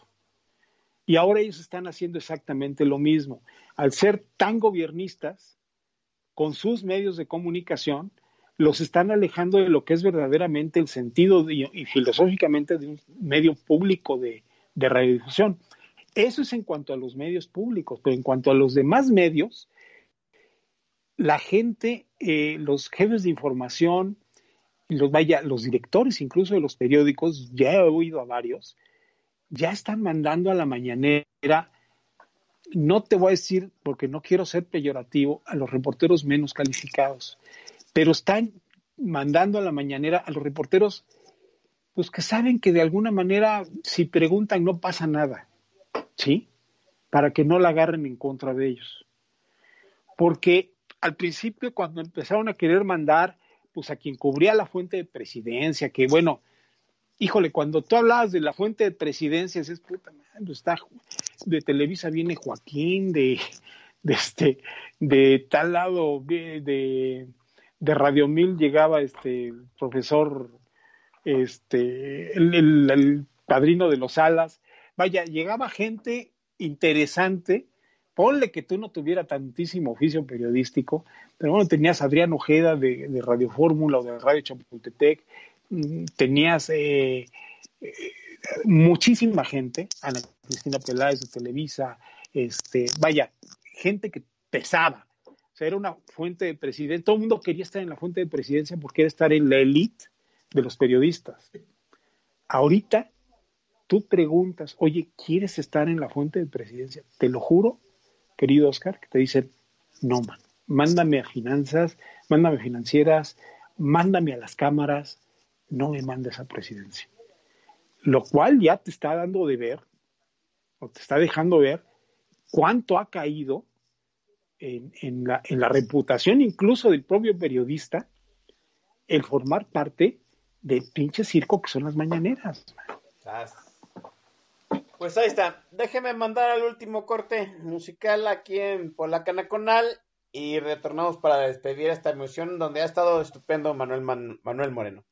Y ahora ellos están haciendo exactamente lo mismo. Al ser tan gobiernistas, con sus medios de comunicación, los están alejando de lo que es verdaderamente el sentido y filosóficamente de un medio público de, de radiodifusión. Eso es en cuanto a los medios públicos, pero en cuanto a los demás medios, la gente, eh, los jefes de información, los, vaya, los directores incluso de los periódicos, ya he oído a varios, ya están mandando a la mañanera, no te voy a decir, porque no quiero ser peyorativo, a los reporteros menos calificados, pero están mandando a la mañanera a los reporteros, pues que saben que de alguna manera, si preguntan, no pasa nada. ¿Sí? Para que no la agarren en contra de ellos. Porque al principio, cuando empezaron a querer mandar, pues a quien cubría la fuente de presidencia, que bueno, híjole, cuando tú hablabas de la fuente de presidencia, es puta madre, está de Televisa viene Joaquín, de, de este, de tal lado, de, de, Radio Mil llegaba este profesor, este, el- el padrino de los alas, vaya, llegaba gente interesante, ponle que tú no tuviera tantísimo oficio periodístico, pero bueno, tenías a Adrián Ojeda de, Radio Fórmula o de Radio Chapultepec, mm, tenías eh, eh, muchísima gente, Ana Cristina Peláez de Televisa, este, vaya, gente que pesaba. O sea, era una fuente de presidencia. Todo el mundo quería estar en la fuente de presidencia porque era estar en la élite de los periodistas. Ahorita tú preguntas, oye, ¿quieres estar en la fuente de presidencia? Te lo juro, querido Oscar, que te dicen, no, man, mándame a finanzas, mándame a financieras, mándame a las cámaras, no me mandes a presidencia. Lo cual ya te está dando de ver, o te está dejando ver, cuánto ha caído en, la reputación incluso del propio periodista el formar parte del pinche circo que son las mañaneras. Pues ahí está. Déjeme mandar al último corte musical aquí en Polaca Nacional y retornamos para despedir esta emisión donde ha estado estupendo Manuel, Man- Manuel Moreno.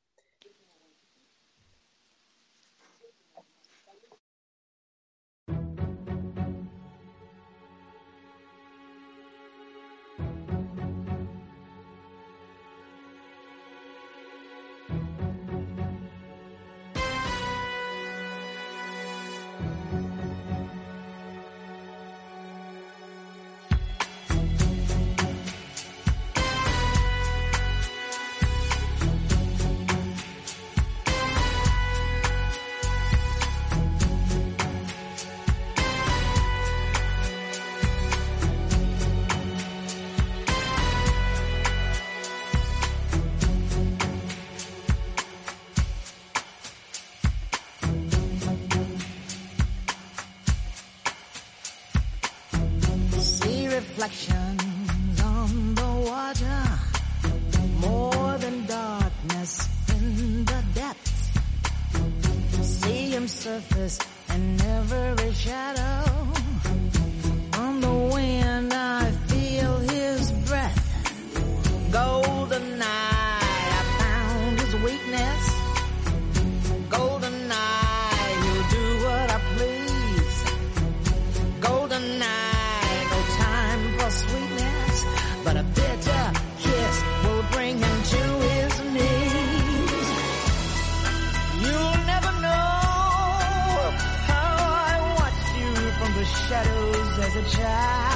As a child.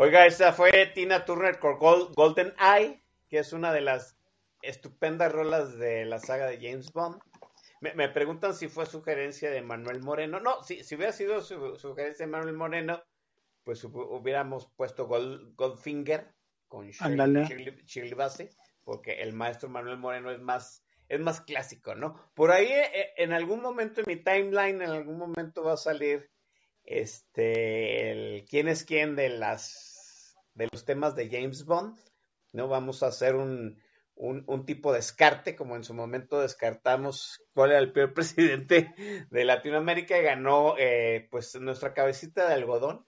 Oiga, esa fue Tina Turner con Gol- Golden Eye, que es una de las estupendas rolas de la saga de James Bond. Me, me preguntan si fue sugerencia de Manuel Moreno. No, si, si hubiera sido su, sugerencia de Manuel Moreno, pues hu- hubiéramos puesto Gold- Goldfinger con. Shirley- Shirley Bassey, porque el maestro Manuel Moreno es más, es más clásico, ¿no? Por ahí, eh, en algún momento en mi timeline, en algún momento va a salir este el quién es quién de las de los temas de James Bond no vamos a hacer un, un, un tipo de descarte como en su momento descartamos cuál era el peor presidente de Latinoamérica y ganó eh, pues nuestra cabecita de algodón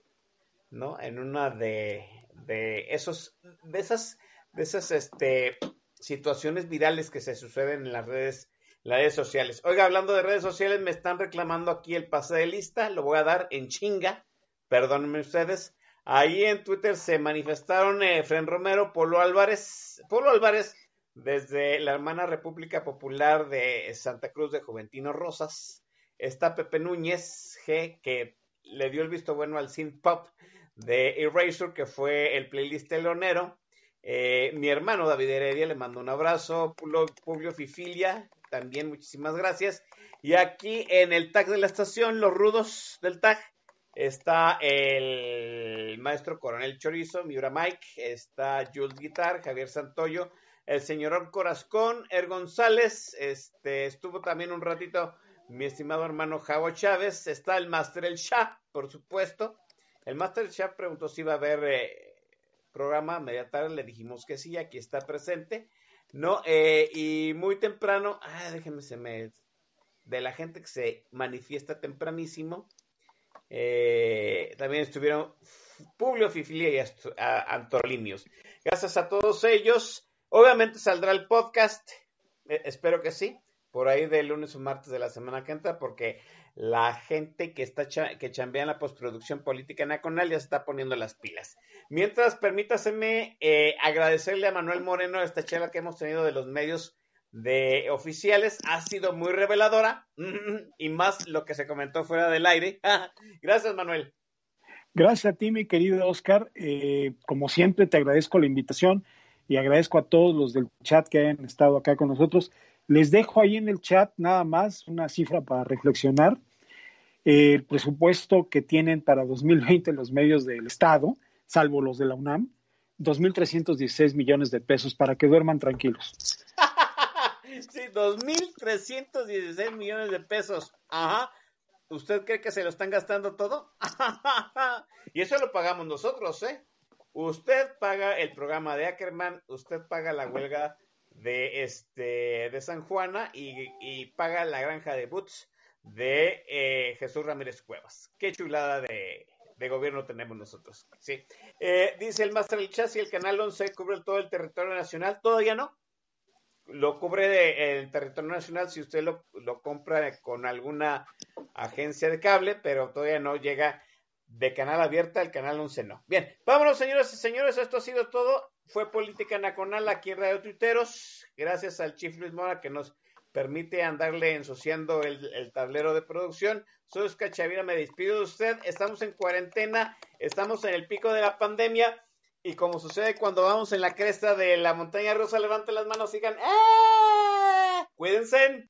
no en una de, de esos de esas de esas este situaciones virales que se suceden en las redes las redes sociales. Oiga, hablando de redes sociales, me están reclamando aquí el pase de lista, lo voy a dar en chinga, perdónenme ustedes. Ahí en Twitter se manifestaron eh, Romero, Polo Álvarez, Polo Álvarez, desde la hermana República Popular de Santa Cruz de Juventino Rosas. Está Pepe Núñez G, que le dio el visto bueno al synth pop de Erasure, que fue el playlist telonero. Eh, mi hermano David Heredia le mando un abrazo. Publio Fifilia, también muchísimas gracias. Y aquí en el tag de la estación, los rudos del tag, está el maestro Coronel Chorizo, Miura Mike, está Jules Guitar, Javier Santoyo, el señor Corazcón, Er González, este, estuvo también un ratito mi estimado hermano Javo Chávez, está el Master El Shah, por supuesto. El Master El Shah preguntó si iba a haber eh, programa media tarde, le dijimos que sí, aquí está presente. No, eh, y muy temprano, ah, déjenme se me de la gente que se manifiesta tempranísimo. Eh, también estuvieron Publio Fifilia y Antolimios. Gracias a todos ellos. Obviamente saldrá el podcast, eh, espero que sí, por ahí de lunes o martes de la semana que entra, porque la gente que está que chambea en la postproducción política nacional ya se está poniendo las pilas. Mientras, permítaseme eh, agradecerle a Manuel Moreno esta charla que hemos tenido de los medios de oficiales. Ha sido muy reveladora y más lo que se comentó fuera del aire. Gracias, Manuel. Gracias a ti, mi querido Oscar. Eh, como siempre, te agradezco la invitación y agradezco a todos los del chat que hayan estado acá con nosotros. Les dejo ahí en el chat nada más una cifra para reflexionar. El presupuesto que tienen para 2020 los medios del Estado, salvo los de la UNAM, 2.316 millones de pesos para que duerman tranquilos. Sí, 2.316 millones de pesos. Ajá. ¿Usted cree que se lo están gastando todo? y eso lo pagamos nosotros, ¿eh? Usted paga el programa de Ackerman, usted paga la huelga de este de San Juana y, paga la granja de Boots de eh, Jesús Ramírez Cuevas. Qué chulada de, de gobierno tenemos nosotros. Sí. Eh, dice el Master El Chas y el Canal 11 cubre todo el territorio nacional. Todavía no lo cubre de- el territorio nacional si usted lo, lo compra con alguna agencia de cable, pero todavía no llega de canal abierta al canal 11 no. Bien, vámonos señoras y señores, esto ha sido todo. Fue Política Nacional aquí en Radio Tuiteros. Gracias al Chief Luis Mora que nos permite andarle ensuciando el, el tablero de producción. Soy Oscar Chavira, me despido de usted. Estamos en cuarentena, estamos en el pico de la pandemia. Y como sucede cuando vamos en la cresta de la montaña rusa, levanten las manos y ¡Eh! Cuídense.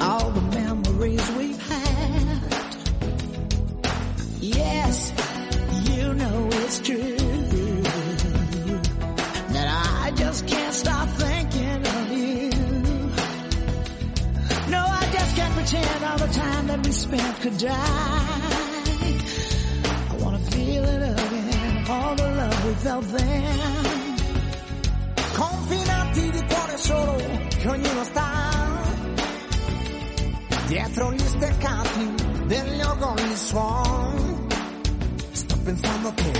All the memories we've had. Yes, you know it's true. That I just can't stop thinking of you. No, I just can't pretend all the time that we spent could die. I wanna feel it again, all the love we felt then. Confinati di solo che ognuno sta dietro gli steccati degli orgogli suoni. Sto pensando a te.